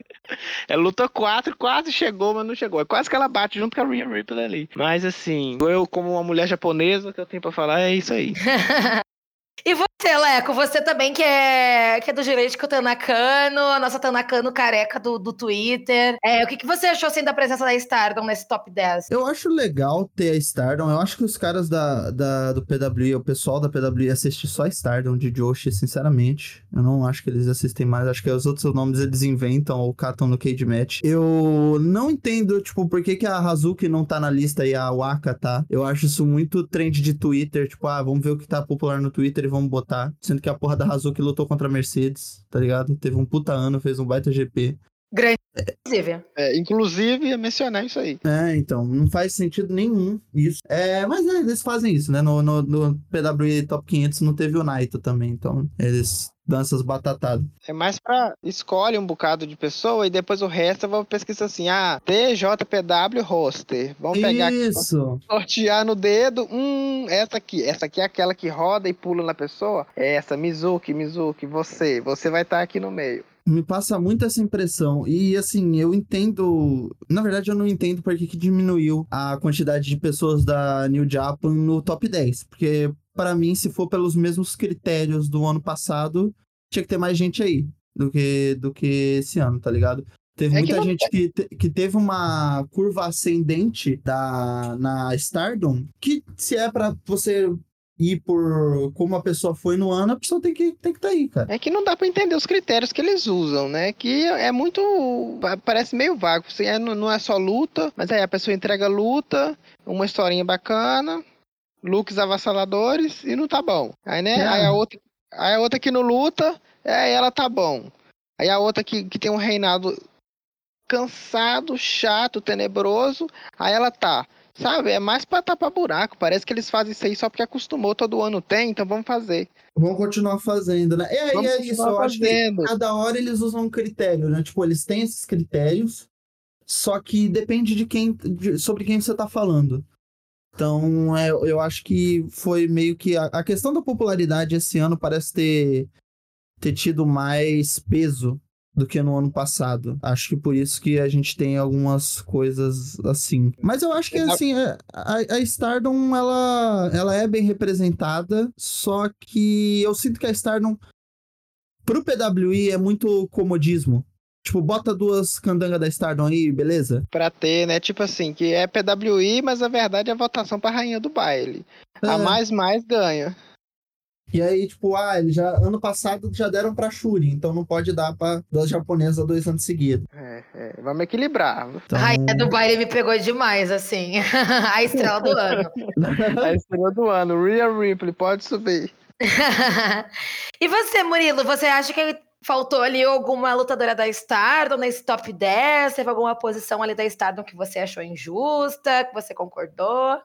ela lutou quatro, quase chegou, mas não chegou. É quase que ela bate junto com a Rhea Ripley ali. Mas assim, eu como uma mulher japonesa, o que eu tenho pra falar é isso aí. E você, Leco, você também que é, que é do jurídico Tanakano, a nossa Tanakano careca do, do Twitter. É, o que, que você achou assim, da presença da Stardom nesse top 10? Eu acho legal ter a Stardom. Eu acho que os caras da, da, do PWI, o pessoal da PWI assiste só a Stardom de Joshi, sinceramente. Eu não acho que eles assistem mais. Acho que os outros nomes eles inventam ou catam no Cage Match. Eu não entendo, tipo, por que, que a Hazuki não tá na lista e a Waka tá. Eu acho isso muito trend de Twitter. Tipo, ah, vamos ver o que tá popular no Twitter e vamos botar. Sendo que a porra da Hazuki lutou contra a Mercedes, tá ligado? Teve um puta ano, fez um baita GP. Grande, inclusive. É, inclusive, ia mencionar isso aí. É, então, não faz sentido nenhum isso. É, mas é, eles fazem isso, né? No, no, no PWE Top 500 não teve o Naito também, então eles essas batatadas. É mais pra escolhe um bocado de pessoa e depois o resto eu vou pesquisar assim, ah, TJPW roster. Vamos pegar Isso. Aqui, sortear no dedo, hum, essa aqui, essa aqui é aquela que roda e pula na pessoa. É essa, Mizuki, Mizuki, você, você vai estar tá aqui no meio. Me passa muito essa impressão. E assim, eu entendo. Na verdade, eu não entendo por que, que diminuiu a quantidade de pessoas da New Japan no top 10. Porque, para mim, se for pelos mesmos critérios do ano passado, tinha que ter mais gente aí do que, do que esse ano, tá ligado? Teve É que muita não gente que, te- que teve uma curva ascendente da, na Stardom, que se é pra você ir por como a pessoa foi no ano, a pessoa tem que tem que tá aí, cara. É que não dá pra entender os critérios que eles usam, né? Que é muito. pa- Parece meio vago. Assim, é, não é só luta, mas aí a pessoa entrega luta, uma historinha bacana, looks avassaladores e não tá bom. Aí, né? É. Aí a outra, aí a outra que não luta, é ela tá bom. Aí a outra que, que tem um reinado cansado, chato, tenebroso, aí ela tá. Sabe, é mais pra tapar buraco. Parece que eles fazem isso aí só porque acostumou, todo ano tem, então vamos fazer. Vamos continuar fazendo, né? É, Vamos é isso, eu acho que cada hora eles usam um critério, né? Tipo, eles têm esses critérios, só que depende de quem, de- sobre quem você tá falando. Então, é, eu acho que foi meio que. A, a questão da popularidade esse ano parece ter, ter tido mais peso do que no ano passado. Acho que por isso que a gente tem algumas coisas assim. Mas eu acho que, assim, a, a Stardom, ela, ela é bem representada, só que eu sinto que a Stardom, pro PWI, é muito comodismo. Tipo, bota duas candangas da Stardom aí, beleza? Pra ter, né? Tipo assim, que é PWI, mas a verdade é votação pra rainha do baile. A É. mais mais ganha. E aí, tipo, ah, eles já, ano passado já deram pra Shuri, então não pode dar pra duas japonesas dois anos seguidos. É, é, vamos equilibrar. Então... A rainha do baile me pegou demais, assim. a estrela do ano. A estrela do ano, Rhea Ripley, pode subir. e você, Murilo, você acha que faltou ali alguma lutadora da Stardom nesse top 10? Teve alguma posição ali da Stardom que você achou injusta, que você concordou?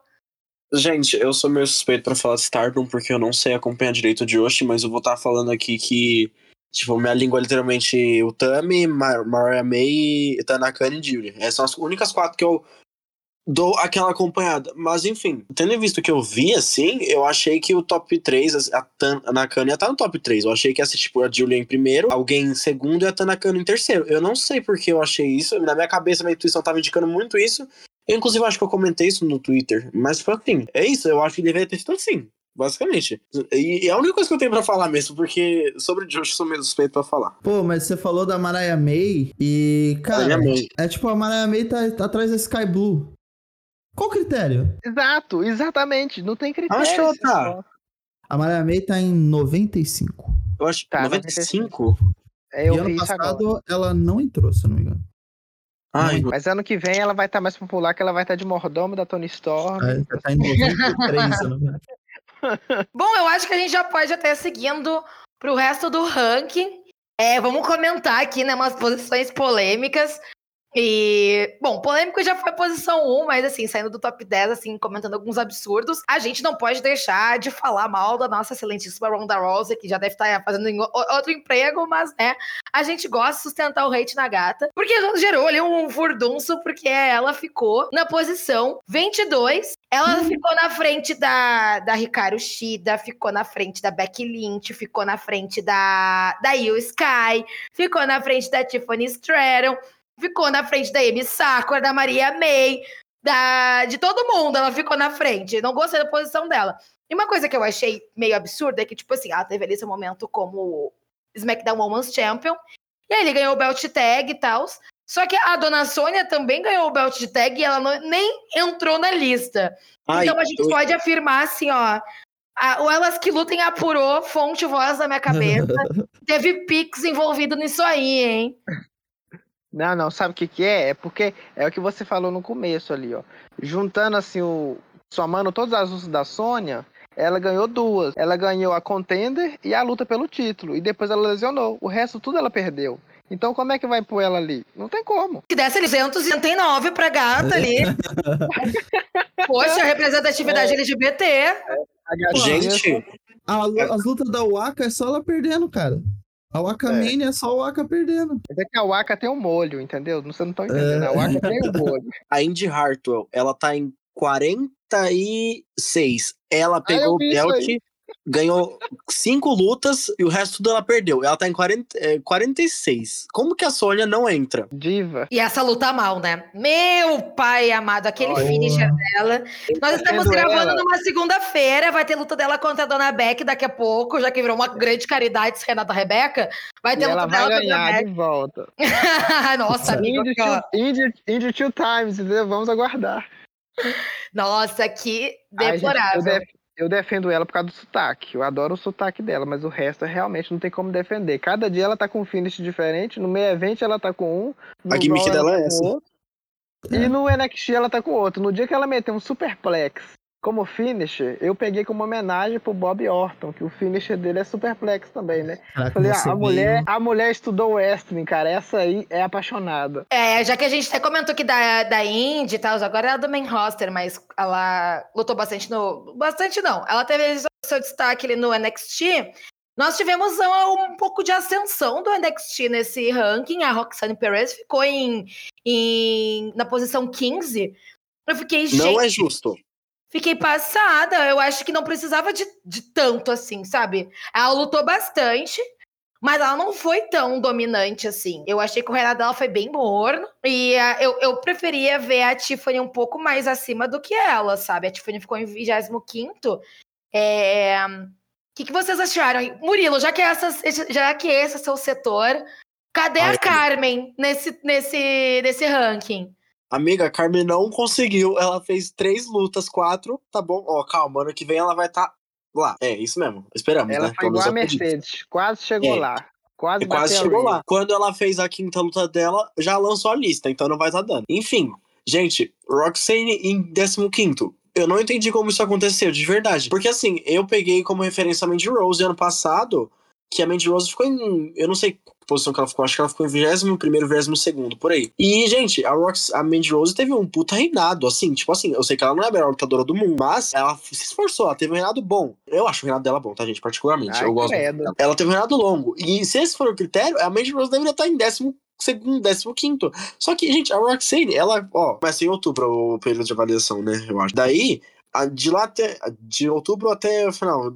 Gente, eu sou meio suspeito pra falar Stardom porque eu não sei acompanhar direito de Yoshi, mas eu vou estar falando aqui que, tipo, minha língua é literalmente Utami, Mar Mariah May, Tanakane e Julie. Essas são as únicas quatro que eu dou aquela acompanhada. Mas enfim, tendo visto o que eu vi, assim, eu achei que o top 3, a Tanakane ia estar no top 3. Eu achei que ia ser, tipo, a Julia em primeiro, alguém em segundo e a Tanakane em terceiro. Eu não sei porque eu achei isso. Na minha cabeça, minha intuição tava indicando muito isso. Eu, inclusive, acho que eu comentei isso no Twitter. Mas foi assim. É isso, eu acho que deveria ter sido assim. Basicamente. E, e é a única coisa que eu tenho pra falar mesmo, porque sobre Josh eu sou meio suspeito pra falar. Pô, mas você falou da Mariah May e, cara, é tipo, a Mariah May tá, tá atrás da Sky Blue. Qual o critério? Exato, exatamente. Não tem critério. Acho que ela tá. A Mariah May tá em 95. Eu acho que Tá, 95? É, eu e ano isso agora. passado ela não entrou, se eu não me engano. Ai, Mas ano que vem ela vai estar mais popular, que ela vai estar de mordomo da Tony Storm. É, já tá em 93, se eu não me engano. Bom, eu acho que a gente já pode até seguindo pro resto do ranking. É, vamos comentar aqui, né, umas posições polêmicas. E, bom, polêmico já foi a posição 1, mas assim, saindo do top 10, assim, comentando alguns absurdos, a gente não pode deixar de falar mal da nossa excelentíssima Ronda Rousey, que já deve estar fazendo em o- outro emprego, mas, né, a gente gosta de sustentar o hate na gata, porque gerou ali um furdunço, porque ela ficou na posição 22, ela ficou na frente da, da Hikaru Shida, ficou na frente da Becky Lynch, ficou na frente da, da Io Sky, ficou na frente da Tiffany Stratton, ficou na frente da Amy Sakura, da Maria May, da, de todo mundo, ela ficou na frente. Não gostei da posição dela. E uma coisa que eu achei meio absurda é que, tipo assim, ela teve ali seu momento como SmackDown Women's Champion, e aí ele ganhou o belt tag e tal. Só que a dona Sônia também ganhou o belt tag e ela não- nem entrou na lista. ai, então a gente eu- pode afirmar assim, ó. A, o Elas que Lutem apurou, fonte voz da minha cabeça. Teve Pix envolvido nisso aí, hein? Não, não, sabe o que que é? É porque é o que você falou no começo ali, ó. Juntando assim o somando todas as lutas da Sônia, ela ganhou duas. Ela ganhou a contender e a luta pelo título e depois ela lesionou. O resto tudo ela perdeu. Então como é que vai pôr ela ali? Não tem como. Se desse 209 pra gata ali. Poxa, representatividade LGBT. A gatinha- Gente, A- as lutas da Waka é só ela perdendo, cara. A Waka É. Mania é só o Waka perdendo. É que a Waka tem um molho, entendeu? Vocês não estão entendendo. A Waka tem um molho. a Indy Hartwell, ela tá em 46. Ela eu pegou o vi isso belt. Ganhou cinco lutas e o resto tudo ela perdeu. Ela tá em 40, é, 46. Como que a Sônia não entra? Diva. E essa luta mal, né? Meu pai amado, aquele Olha. finisher dela. Nós estamos gravando ela? numa segunda-feira, vai ter luta dela contra a Dona Beck daqui a pouco, já que virou uma grande caridade Renata Rebeca. Vai E ter ela luta vai dela contra a ganhar Beck. de volta. Nossa, amigo. Aqui, ó. two, times, entendeu? Vamos aguardar. Nossa, que Ai, gente, eu, deplorável. Eu defendo ela por causa do sotaque. Eu adoro o sotaque dela, mas o resto realmente não tem como defender. Cada dia ela tá com um finish diferente. No meio evento ela tá com um. No A gimmick dela tá é com essa. outro, E no NXT ela tá com outro. No dia que ela meteu um superplex como finisher, eu peguei como homenagem pro Bob Orton, que o finisher dele é superplex também, né? Caraca, Falei, ah, a mulher, a mulher estudou wrestling, cara. Essa aí é apaixonada. É, já que a gente até comentou aqui da, da Indy e tal, agora ela é do main roster, mas ela lutou bastante no. Bastante não. Ela teve seu destaque ali no NXT. Nós tivemos um, um pouco de ascensão do NXT nesse ranking. A Roxanne Perez ficou em, em- na posição 15. Eu fiquei, Não gente, é justo. Fiquei passada. Eu acho que não precisava de, de tanto assim, sabe? Ela lutou bastante. Mas ela não foi tão dominante assim. Eu achei que o reinado dela foi bem morno. E ah, eu, eu preferia ver a Tiffany um pouco mais acima do que ela, sabe? A Tiffany ficou em 25. É... O que, que vocês acharam? Murilo, já que, essa, já que esse é seu setor, cadê Ai, a Carmen nesse, nesse, nesse ranking? Amiga, a Carmen não conseguiu. Ela fez três lutas, quatro. Tá bom. Ó, calma, ano que vem ela vai estar lá. É, isso mesmo. Esperamos, Ela né? foi igual a acredito. Mercedes. Quase chegou É. lá. Quase, E quase chegou Ray. lá. Quando ela fez a quinta luta dela, já lançou a lista, então não vai estar dando. Enfim, gente, Roxane em 15. Eu não entendi como isso aconteceu, de verdade. Porque assim, eu peguei como referência a Mandy Rose ano passado, que a Mandy Rose ficou em. Eu não sei que posição que ela ficou, acho que ela ficou em 21 primeiro, 22 segundo, por aí. E, gente, a, Rox, a Mandy Rose teve um puta reinado, assim, tipo assim, eu sei que ela não é a melhor lutadora do mundo, mas ela se esforçou, ela teve um reinado bom. Eu acho o reinado dela bom, tá, gente? Particularmente. Ai, eu gosto. credo. Ela teve um reinado longo. E se esse for o critério, a Mandy Rose deveria estar em décimo segundo, décimo quinto. Só que, gente, a Roxane, ela, ó, começa em outubro o período de avaliação, né, eu acho. Daí, de lá até, de outubro até o final,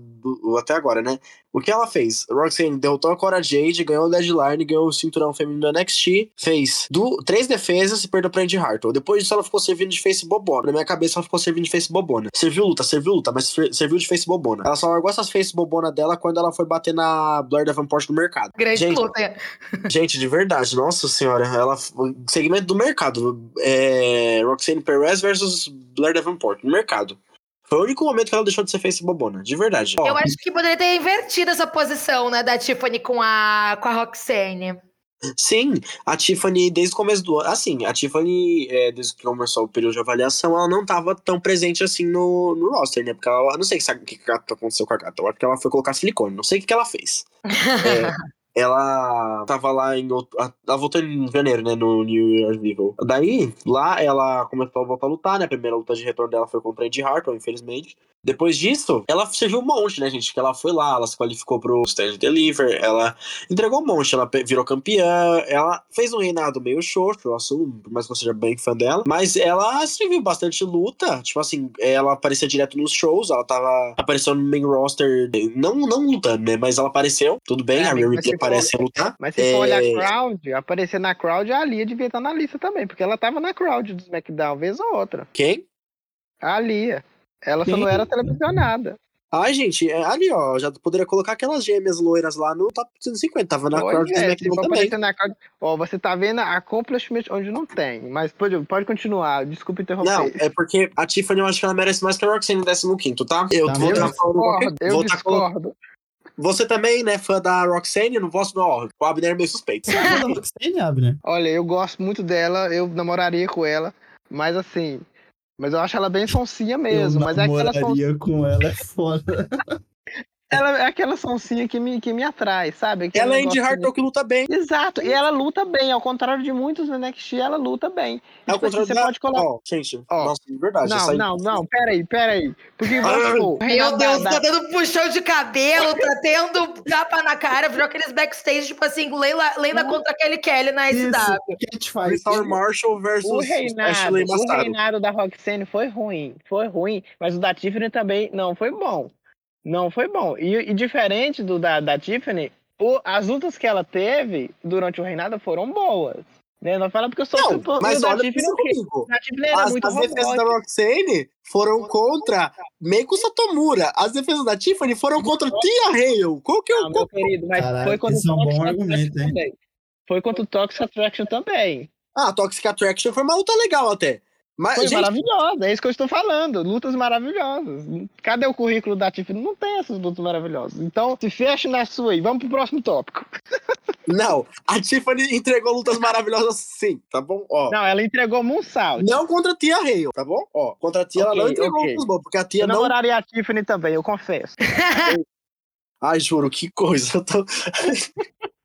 até agora, né, o que ela fez? Roxane derrotou a Cora Jade, ganhou o Deadline, ganhou o cinturão feminino do NXT, fez du- três defesas e perdeu pra Andy Hartwell. Depois disso ela ficou servindo de face bobona. Na minha cabeça ela ficou servindo de face bobona. Serviu luta, serviu luta, mas serviu de face bobona. Ela só largou essas face bobona dela quando ela foi bater na Blair Davenport no mercado. Grande Gente, luta. Gente, de verdade, nossa senhora, ela segmento do mercado, é, Roxane Perez versus Blair Davenport no mercado. Foi o único momento que ela deixou de ser face bobona, de verdade. Eu acho que poderia ter invertido essa posição, né, da Tiffany com a, com a Roxane. Sim, a Tiffany, desde o começo do ano. Assim, a Tiffany, é, desde que começou o período de avaliação, ela não tava tão presente assim no, no roster, né? Porque ela. Não sei o que, que aconteceu com a gata. Eu acho que ela foi colocar silicone. Não sei o que, que ela fez. É, ela tava lá em. Ela voltou em janeiro, né? No New Year's Evil. Daí, lá ela começou a voltar a lutar, né? A primeira luta de retorno dela foi contra Andy Hartwell, infelizmente. Depois disso, ela serviu um monte, né, gente? Que ela foi lá, ela se qualificou pro Stand and Deliver, ela entregou um monte, ela virou campeã, ela fez um reinado meio xoxo, eu assumo, por mais que eu seja bem fã dela, mas ela serviu bastante luta, tipo assim, ela aparecia direto nos shows, ela tava aparecendo no main roster, não, não lutando, né, mas ela apareceu, tudo bem, É, a Rhea Ripley for- aparece sem lutar. Mas se É, for olhar a crowd, aparecer na crowd, a Lia devia estar na lista também, porque ela tava na crowd do SmackDown, vez ou outra. Quem? A Lia. Ela só não era televisionada. Ai, gente, é, ali, ó, já poderia colocar aquelas gêmeas loiras lá no top 150, tava na crowd do é, SmackDown também. na. Ó, você tá vendo accomplishment onde não tem. Mas pode, pode continuar, desculpa interromper. Não, é porque a Tiffany eu acho que ela merece mais que a Roxanne no 15 tá? Eu Tá vou tá falando eu vou tá discordo. Você também, né, fã da Roxanne, não posso não, o Abner é meio suspeito. Você é fã da Roxane, Abner? Olha, eu gosto muito dela, eu namoraria com ela, mas assim. Mas eu acho ela bem sonsinha mesmo. Eu Mas é aquela, son... namoraria com ela, é foda. ela é aquela sonsinha que me, que me atrai, sabe? Aquele Ela é Andy negocinho- Hartwell que luta bem. Exato, e ela luta bem, ao contrário de muitos no NXT, ela luta bem. É o Tipo assim, contrário você da... pode colocar. Ó, gente, Ó, nossa, de verdade. Não, essa aí- não, não, peraí, peraí. Porque, Ah, supor, Meu Deus, da- tá dando puxão de cabelo, tá tendo tapa na cara, virou aqueles backstage, tipo assim, Leila, Leila contra Kelly Kelly na SW. Cat faz. Crystal Marshall versus O reinado, Ashley o reinado da Roxane foi ruim, foi ruim, mas o da Tiffany também não foi bom. Não foi bom. E, e diferente do da, da Tiffany, o- as lutas que ela teve durante o reinado foram boas. Né? Não fala porque eu sou Não, mas o da olha Tiffany, o comigo. A Tiffany era As, muito as defesas da. Roxane foram contra Meiko Satomura. As defesas da Tiffany foram contra Tia Hale. Qual que é Ah, o. meu querido, mas Caraca, foi contra isso é um o bom argumento, hein? também. Foi contra o Toxic Attraction também. Ah, Toxic Attraction foi uma luta legal até. Mas, Foi gente, maravilhosa, é isso que eu estou falando. Lutas maravilhosas. Cadê o currículo da Tiffany? Não tem essas lutas maravilhosas. Então, se feche na sua aí. Vamos pro próximo tópico. não. A Tiffany entregou lutas maravilhosas sim, tá bom? Ó. Não, ela entregou Moonsault. Não contra a Tia Hale, tá bom? Ó, contra a Tia ela não entregou ok. lutas boas, porque a Tia Eu não. namoraria a Tiffany também, eu confesso. Ai, juro, que coisa. Eu tô...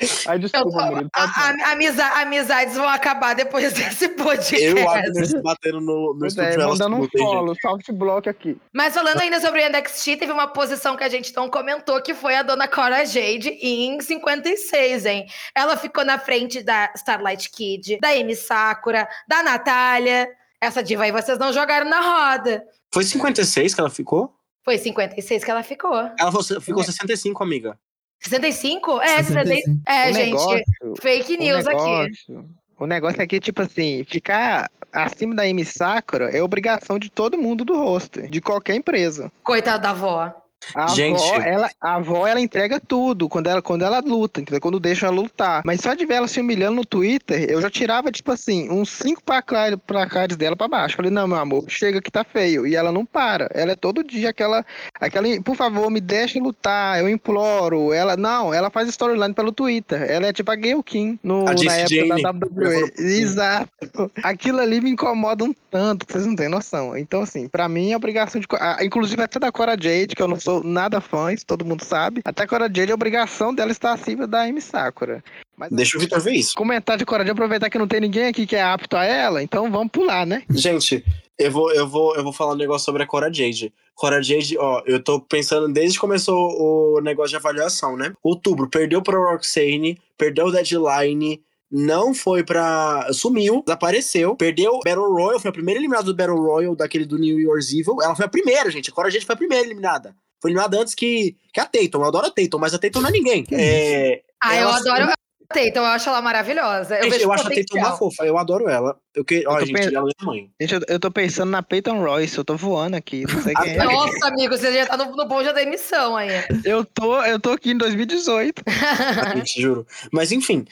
Eu desculpa, tô- Murilo. a- a- amiza- amizades vão acabar depois desse podcast. Eu e o Agnes batendo no, no Pois estúdio. é, mandando um follow, soft block aqui. Mas falando ainda sobre o NXT, teve uma posição que a gente não comentou, que foi a dona Cora Jade em 56, hein? Ela ficou na frente da Starlight Kid, da Amy Sakura, da Natália. Essa diva aí vocês não jogaram na roda. Foi 56 que ela ficou? Foi 56 que ela ficou. Ela ficou 65, amiga. 65? É, 65. 65. É, o gente. negócio, Fake o news aqui. negócio, o negócio aqui, tipo assim, ficar acima da Amy Sakura é obrigação de todo mundo do roster, de qualquer empresa. Coitada da avó. A Gente. avó, ela, a avó, ela entrega tudo quando ela, quando ela luta, entendeu? Quando deixa ela lutar. Mas só de ver ela se humilhando no Twitter, eu já tirava, tipo assim, uns cinco placa- placares dela pra baixo. Falei, não, meu amor, chega que tá feio. E ela não para. Ela é todo dia aquela, aquela, por favor, me deixe lutar, eu imploro. Ela, não, ela faz storyline pelo Twitter. Ela é tipo a Gayle King no, A na época Jane. da WWE. Exato. Aquilo ali me incomoda um tanto, vocês não têm noção. Então, assim, pra mim é obrigação de. ah, Inclusive até da Cora Jade, que eu não sou nada fã, isso todo mundo sabe. Até a Cora Jade é obrigação dela estar acima da Amy Sakura. Mas Deixa o Vitor ver isso. comentar de Cora Jade, aproveitar que não tem ninguém aqui que é apto a ela, então vamos pular, né? Gente, eu vou, eu vou, eu vou falar um negócio sobre a Cora Jade. Cora Jade, ó, eu tô pensando desde que começou o negócio de avaliação, né? Outubro, perdeu pra Roxane, perdeu o deadline, não foi pra. sumiu, desapareceu, perdeu o Battle Royal, foi a primeira eliminada do Battle Royal, daquele do New Year's Evil. Ela foi a primeira, gente. A Cora Jade foi a primeira eliminada. Foi eliminada antes que, que a Tatum. Eu adoro a Tatum, mas a Tatum não é ninguém. Que Ah, É, eu adoro a Tatum, eu acho ela maravilhosa. Eu, Gente, vejo eu acho a Tatum uma fofa, eu adoro ela. Eu que... Ó, tô gente, pen- ela é mãe. Gente, eu, eu tô pensando na Peyton Royce, eu tô voando aqui, não sei quem é. Nossa, amigo, você já tá no, no bonde da emissão aí. Eu tô, eu tô aqui em 2018. gente, juro. Mas enfim,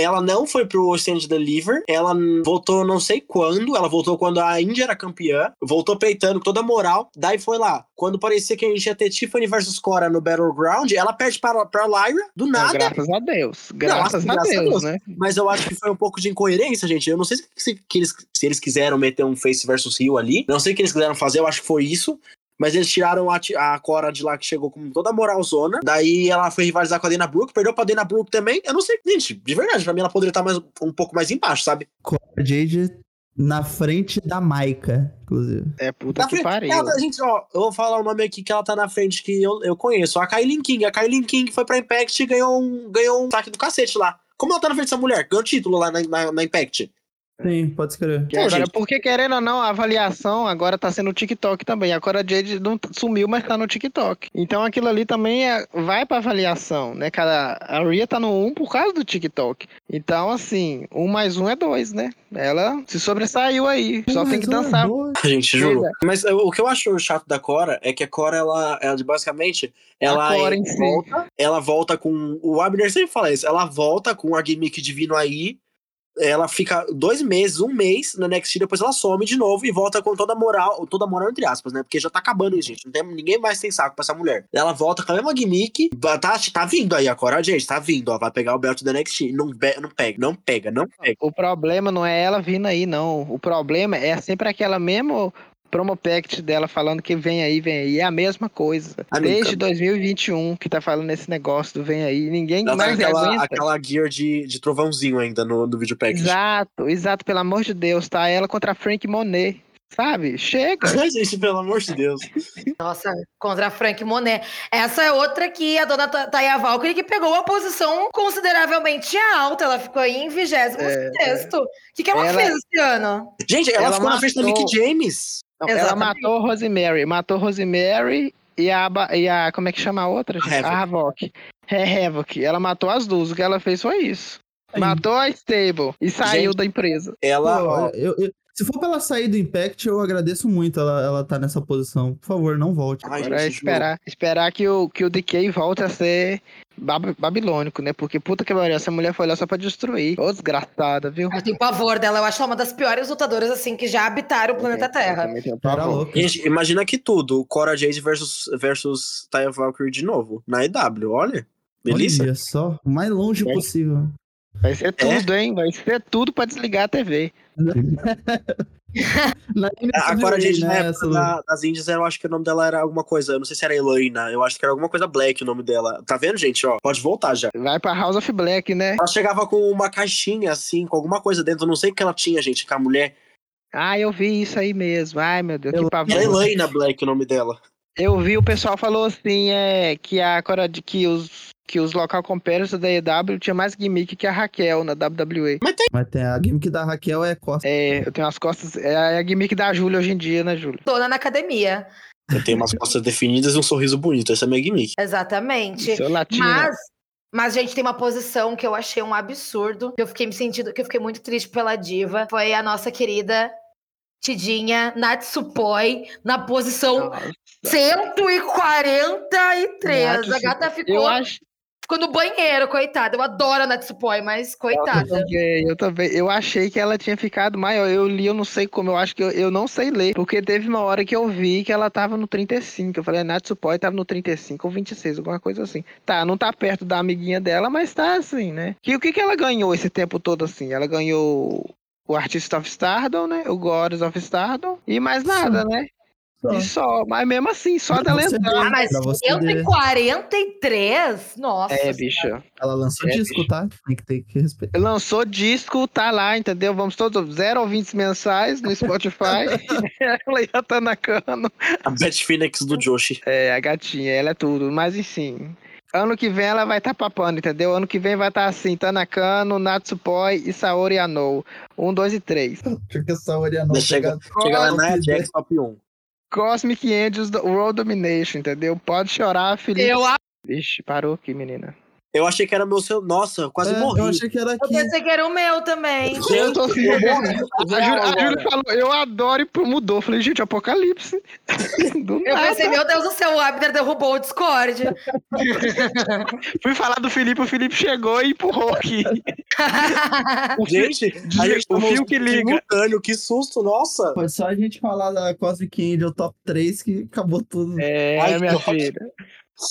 ela não foi pro Stand Deliver, ela voltou não sei quando, ela voltou quando a Índia era campeã, voltou peitando toda a moral, daí foi lá. Quando parecia que a gente ia ter Tiffany versus Cora no Battleground, ela perde pra, pra Lyra, do nada, Graças a Deus. Graças, Não, a, graças a Deus, Deus. né? mas eu acho que foi um pouco de incoerência, gente. Eu não sei se, se- eles, se eles quiseram meter um Face versus Rio ali, não sei o que eles quiseram fazer, eu acho que foi isso. Mas eles tiraram a, a Cora de lá que chegou com toda a moralzona. Daí ela foi rivalizar com a Dana Brooke, perdeu pra Dana Brooke também. Eu não sei, gente, de verdade, pra mim ela poderia estar mais, um pouco mais embaixo, sabe? Cora Jade na frente da Maika, inclusive. É puta Na que frente- pariu. ela tá- gente, ó, eu vou falar o nome aqui que ela tá na frente que eu, eu conheço. A Kailin King. A Kailin King foi pra Impact e ganhou um, ganhou um saque do cacete lá. Como ela tá na frente dessa mulher? Ganhou título lá na, na, na Impact. Sim, pode escrever. E agora, gente. porque querendo ou não, a avaliação agora tá sendo o TikTok também. A Cora Jade não sumiu, mas tá no TikTok. Então aquilo ali também é- vai pra avaliação, né, cara? A Ria tá no 1 por causa do TikTok. Então, assim, um mais um é dois, né? Ela se sobressaiu aí. Só tem que ó, dançar. dois. Gente, juro. Pois Mas uh, o que eu acho chato da Cora é que a Cora, ela, ela basicamente, ela, A Cora é- em si. volta, ela volta com. O Abner sempre fala isso. Ela volta com a gimmick divino aí. Ela fica dois meses, um mês na NXT, depois ela some de novo e volta com toda a moral, toda a moral entre aspas, né? Porque já tá acabando isso, gente. Não tem, ninguém mais tem saco pra essa mulher. Ela volta com a mesma gimmick. Tá, tá vindo aí a Cora, gente, tá vindo, ó. Vai pegar o belt da NXT. Não, não pega, não pega, não pega. O problema não é ela vindo aí, não. O problema é sempre aquela mesma promo pact dela falando que vem aí, vem aí. É a mesma coisa. Amiga. Desde 2021 que tá falando esse negócio do vem aí. Ninguém Ela tá mais aquela, aguenta. aquela gear de, de trovãozinho ainda no, no video package. Exato, exato, pelo amor de Deus, tá? Ela contra a Frank Monet. Sabe? Chega. Ai, gente, pelo amor de Deus. Nossa, contra a Frank Monet. Essa é outra que a dona Ta- Taya Valkyrie que pegou uma posição consideravelmente alta. Ela ficou aí em 26 sexto. O que, que ela, Ela- fez esse ano? Gente, ela, Ela ficou na frente da matou- Mickey James. Não, ela matou Rosemary. Matou Rosemary e a, e a. Como é que chama a outra? A Havoc. É, Havoc. Ela matou as duas. O que ela fez foi isso. Aí. Matou a Stable e saiu Gente, da empresa. Ela, Pô, eu- eu- se for pra ela sair do Impact, eu agradeço muito ela, ela tá nessa posição. Por favor, não volte. Ai, Agora é esperar, esperar que o, que o DK volte a ser bab- babilônico, né? Porque puta que pariu, essa mulher foi lá só pra destruir. Ô, desgraçada, viu? Eu tenho pavor dela. Eu acho ela uma das piores lutadoras, assim, que já habitaram o planeta Terra. Gente, imagina que tudo. Cora Jade versus, versus Taya Valkyrie de novo. Na EW, olha. Delícia. Olha só, o mais longe Vai. possível. Vai ser tudo, hein? Vai ser tudo pra desligar a TV. Na A a Cora Jade, né, na época da- das Índias, eu acho que o nome dela era alguma coisa. Eu não sei se era Elaina. Eu acho que era alguma coisa Black o nome dela. Tá vendo, gente? Ó, pode voltar já. Vai pra House of Black, né? Ela chegava com uma caixinha, assim, com alguma coisa dentro. Eu não sei o que ela tinha, gente, com a mulher. Ah, eu vi isso aí mesmo. Ai, meu Deus, que Eu- Era pavor. Elaina Black o nome dela. Eu vi o pessoal falou assim, é, que a Cora de que os que os local competitors da EW tinha mais gimmick que a Raquel na WWE. Mas tem a gimmick da Raquel é costa. É, eu tenho as costas, é a gimmick da Júlia hoje em dia, né, Júlia? Dona na academia. Eu tenho umas costas definidas e um sorriso bonito. Essa é a minha gimmick. Exatamente. Seu latino. Mas, mas, gente, tem uma posição que eu achei um absurdo. Que eu fiquei me sentindo, que eu fiquei muito triste pela diva. Foi a nossa querida Tidinha Natsupoi na posição Nossa, 143. A Natsu- gata ficou, eu acho ficou no banheiro, coitada. Eu adoro a Natsupoi, mas eu coitada. também, eu também. Eu achei que ela tinha ficado maior. Eu li, eu não sei como, eu acho que eu, eu não sei ler. Porque teve uma hora que eu vi que ela tava no 35. Eu falei, a Natsupoi tava no 35 ou 26, alguma coisa assim. Tá, não tá perto da amiguinha dela, mas tá assim, né? Que, o que, que ela ganhou esse tempo todo assim? Ela ganhou o Artist of Stardom, né? O Goddess of Stardom. E mais nada, né? Só. E só. Mas mesmo assim, só Pra dela entrar. Ah, mas Pra você ver. 143? Nossa. É, bicha. Ela lançou É, disco, bicho. tá? Tem que ter que respeitar. Lançou disco, tá lá, entendeu? Vamos todos, 0 ouvintes mensais no Spotify. ela já tá na cano. A Beth Phoenix do Joshi. É, a gatinha, ela é tudo. Mas enfim. Ano que vem ela vai estar tá papando, entendeu? Ano que vem vai estar tá assim, Tanakano, Natsupoi e Saori Anou. Um, dois e três. Porque essa Oria não Chega, chega lá na Jax Top 1. Cosmic Angels World Domination, entendeu? Pode chorar, Felipe. Eu, a- Vixe, parou aqui, menina. Eu achei que era meu seu. Nossa, eu quase É, morri. eu achei que era eu aqui. pensei que era o meu também. Eu tô assim, eu. A Júlia, a Júlia falou, eu adoro e pô, mudou. Eu Falei, gente, apocalipse. Do Eu nada. pensei, meu Deus do céu, o Abner derrubou o Discord. Fui falar do Felipe, o Felipe chegou e empurrou aqui. Gente, a gente o tomou fio que liga. simultâneo, que susto, nossa. Foi só a gente falar da Cosmic Angel Top 3 que acabou tudo. É, Ai, minha filha.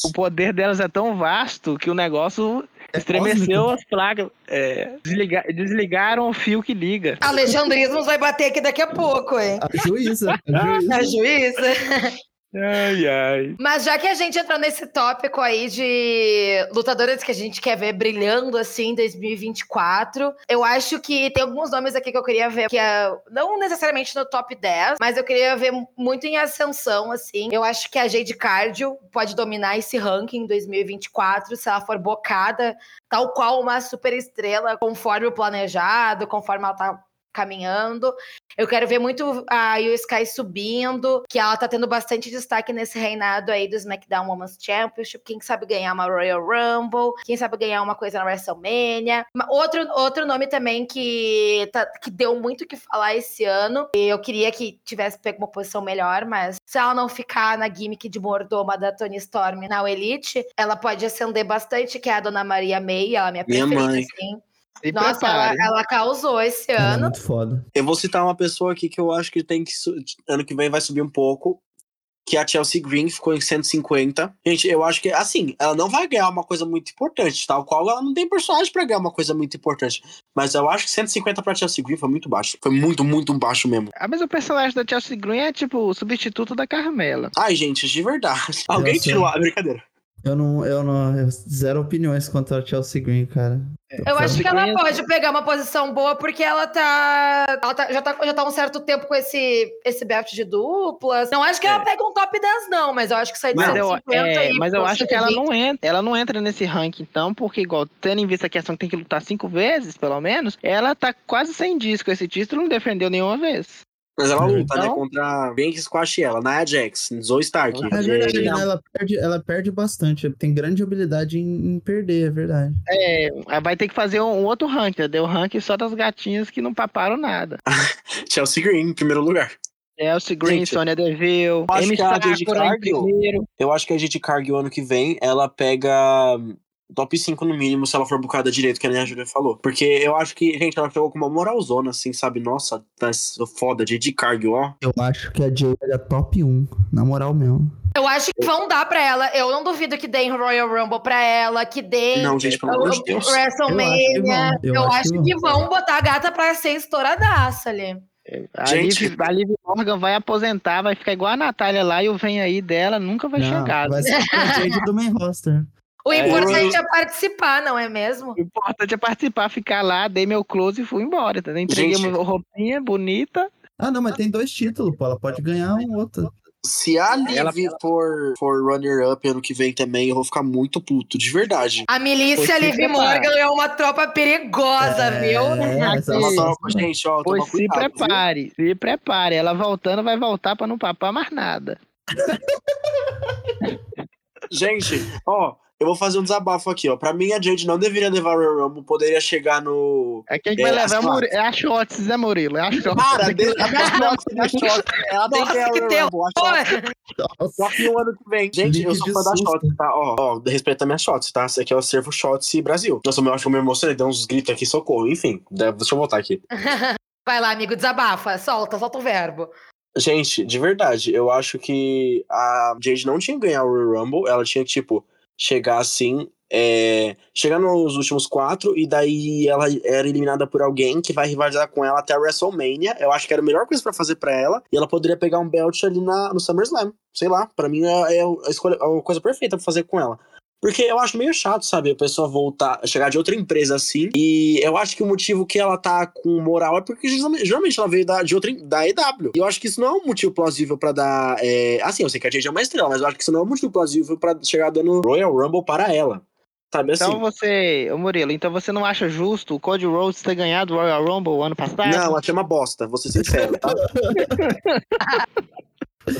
O poder delas é tão vasto que o negócio É estremeceu cósmico. as plagas. É, desliga- desligaram o fio que liga. Alejandrismos vai bater aqui daqui a pouco, hein? A juíza. A juíza. A juíza. Ai, ai. Mas já que a gente entrou nesse tópico aí de lutadoras que a gente quer ver brilhando assim em 2024, eu acho que tem alguns nomes aqui que eu queria ver, que é, não necessariamente no top 10, mas eu queria ver muito em ascensão, assim. Eu acho que a Jade Cardio pode dominar esse ranking em 2024 se ela for bocada, tal qual uma super estrela, conforme o planejado, conforme ela tá caminhando. Eu quero ver muito a Io Sky subindo, que ela tá tendo bastante destaque nesse reinado aí do SmackDown Women's Championship. Quem sabe ganhar uma Royal Rumble, quem sabe ganhar uma coisa na WrestleMania. Ma- Outro, outro nome também que, tá- que deu muito o que falar esse ano. E eu queria que tivesse pego uma posição melhor, mas se ela não ficar na gimmick de mordoma da Tony Storm na Elite, ela pode ascender bastante, que é a Dona Maria May, ela é minha Minha preferida, mãe. assim. Se Nossa, ela, ela causou esse Ela é ano. muito foda. Eu vou citar uma pessoa aqui que eu acho que tem que. Ano que vem vai subir um pouco. Que é a Chelsea Green, ficou em 150. Gente, eu acho que, assim, ela não vai ganhar uma coisa muito importante, tal qual ela não tem personagem pra ganhar uma coisa muito importante. Mas eu acho que 150 pra Chelsea Green foi muito baixo. Foi muito, muito baixo mesmo. Ah, mas o personagem da Chelsea Green é tipo o substituto da Carmela. Ai, gente, de verdade. Alguém tirou a brincadeira. Eu não, eu não. eu- zero opiniões quanto a Chelsea Green, cara. Eu acho que ela Green- pode pegar uma posição boa porque ela tá. Ela tá- já, tá já tá um certo tempo com esse, esse belt de duplas. Não acho que ela É. pega um top 10, não, mas eu acho que sai de Mas, 150 eu, é, e mas eu acho que ela 120. não entra, ela não entra nesse ranking, então, porque, igual, tendo em vista a questão que tem que lutar cinco vezes, pelo menos, ela tá quase sem disco. Esse título não defendeu nenhuma vez. Mas ela luta, né? Então- Contra Banks Squash ela, Nia Jax, Zoe Stark. É verdade, É, né? Ela perde, ela perde bastante. Tem grande habilidade em, em perder, é verdade. É, vai ter que fazer um, um outro ranking, né? Deu ranking só das gatinhas que não paparam nada. Chelsea Green, em primeiro lugar. Chelsea Green, Gente, Sonya Deville, acho Amy que a Jade Sakura em Cargill- primeiro. Eu acho que a gente Cargill ano que vem, ela pega top 5 no mínimo se ela for bucada direito, que a Nia Júlia falou. Porque eu acho que, gente, ela chegou com uma moralzona, assim, sabe? Nossa, tá foda, de Cargill, ó. Eu acho que a Jay é top 1, na moral mesmo. Eu acho que vão dar pra ela. Eu não duvido que deem Royal Rumble pra ela, que deem Não, gente, pelo amor de Deus. WrestleMania. Eu Eu acho acho que que vão botar a gata pra ser estouradaça ali. A Gente. Liv, a Liv Morgan vai aposentar, vai ficar igual a Natália lá e o vem aí dela nunca vai Não, chegar. vai ser a Jade do main roster. O É, importante é participar, não é mesmo? O importante é participar, ficar lá, dei meu close e fui embora, entendeu? Entreguei uma roupinha bonita. Ah, não, mas tem dois títulos, pô. Ela pode ganhar um outro. Se a Liv Ela- for, for runner-up ano que vem também, eu vou ficar muito puto, de verdade. A milícia Liv. Morgan é uma tropa perigosa, viu? É, é uma tropa, Gente, ó, Pois se cuidado, viu? prepare, se prepare. Ela voltando vai voltar pra não papar mais nada. Gente, ó, eu vou fazer um desabafo aqui, ó. Pra mim, a Jade não deveria levar o Royal Rumble, poderia chegar no. É que a gente É, vai levar as é, o Murilo, é a Shots, né, Murilo? É a Shots. Para, de... a shot, a shot. Ela tem que ganhar o Royal Rumble. Só que o ano que vem. Gente, eu Link sou fã da. Shots, tá? Ó, ó, respeita minhas Shots, tá? Esse aqui é o Servo Shots Brasil. Nossa, eu acho que eu me emocionei, deu uns gritos aqui, socorro. Enfim, de- deixa eu voltar aqui. Vai lá, amigo, desabafa. Solta, solta o verbo. Gente, de verdade, eu acho que a Jade não tinha que ganhar o Royal Rumble, ela tinha que, tipo, chegar assim. É, chegar nos últimos quatro e daí ela era eliminada por alguém que vai rivalizar com ela até a WrestleMania. Eu acho que era a melhor coisa pra fazer pra ela e ela poderia pegar um belt ali na, no SummerSlam. Sei lá, pra mim é, é a, escolha, a coisa perfeita pra fazer com ela. Porque eu acho meio chato, sabe? A pessoa voltar, chegar de outra empresa assim. E eu acho que o motivo que ela tá com moral é porque geralmente ela veio da, de outra, da EW. E eu acho que isso não é um motivo plausível pra dar. é, Assim, eu sei que a Jade é uma estrela, mas eu acho que isso não é um motivo plausível pra chegar dando Royal Rumble para ela. Sabe assim? Então você, ô Murilo, então você não acha justo o Cody Rhodes ter ganhado o Royal Rumble ano passado? Não, achei uma bosta, vou ser sincero, tá?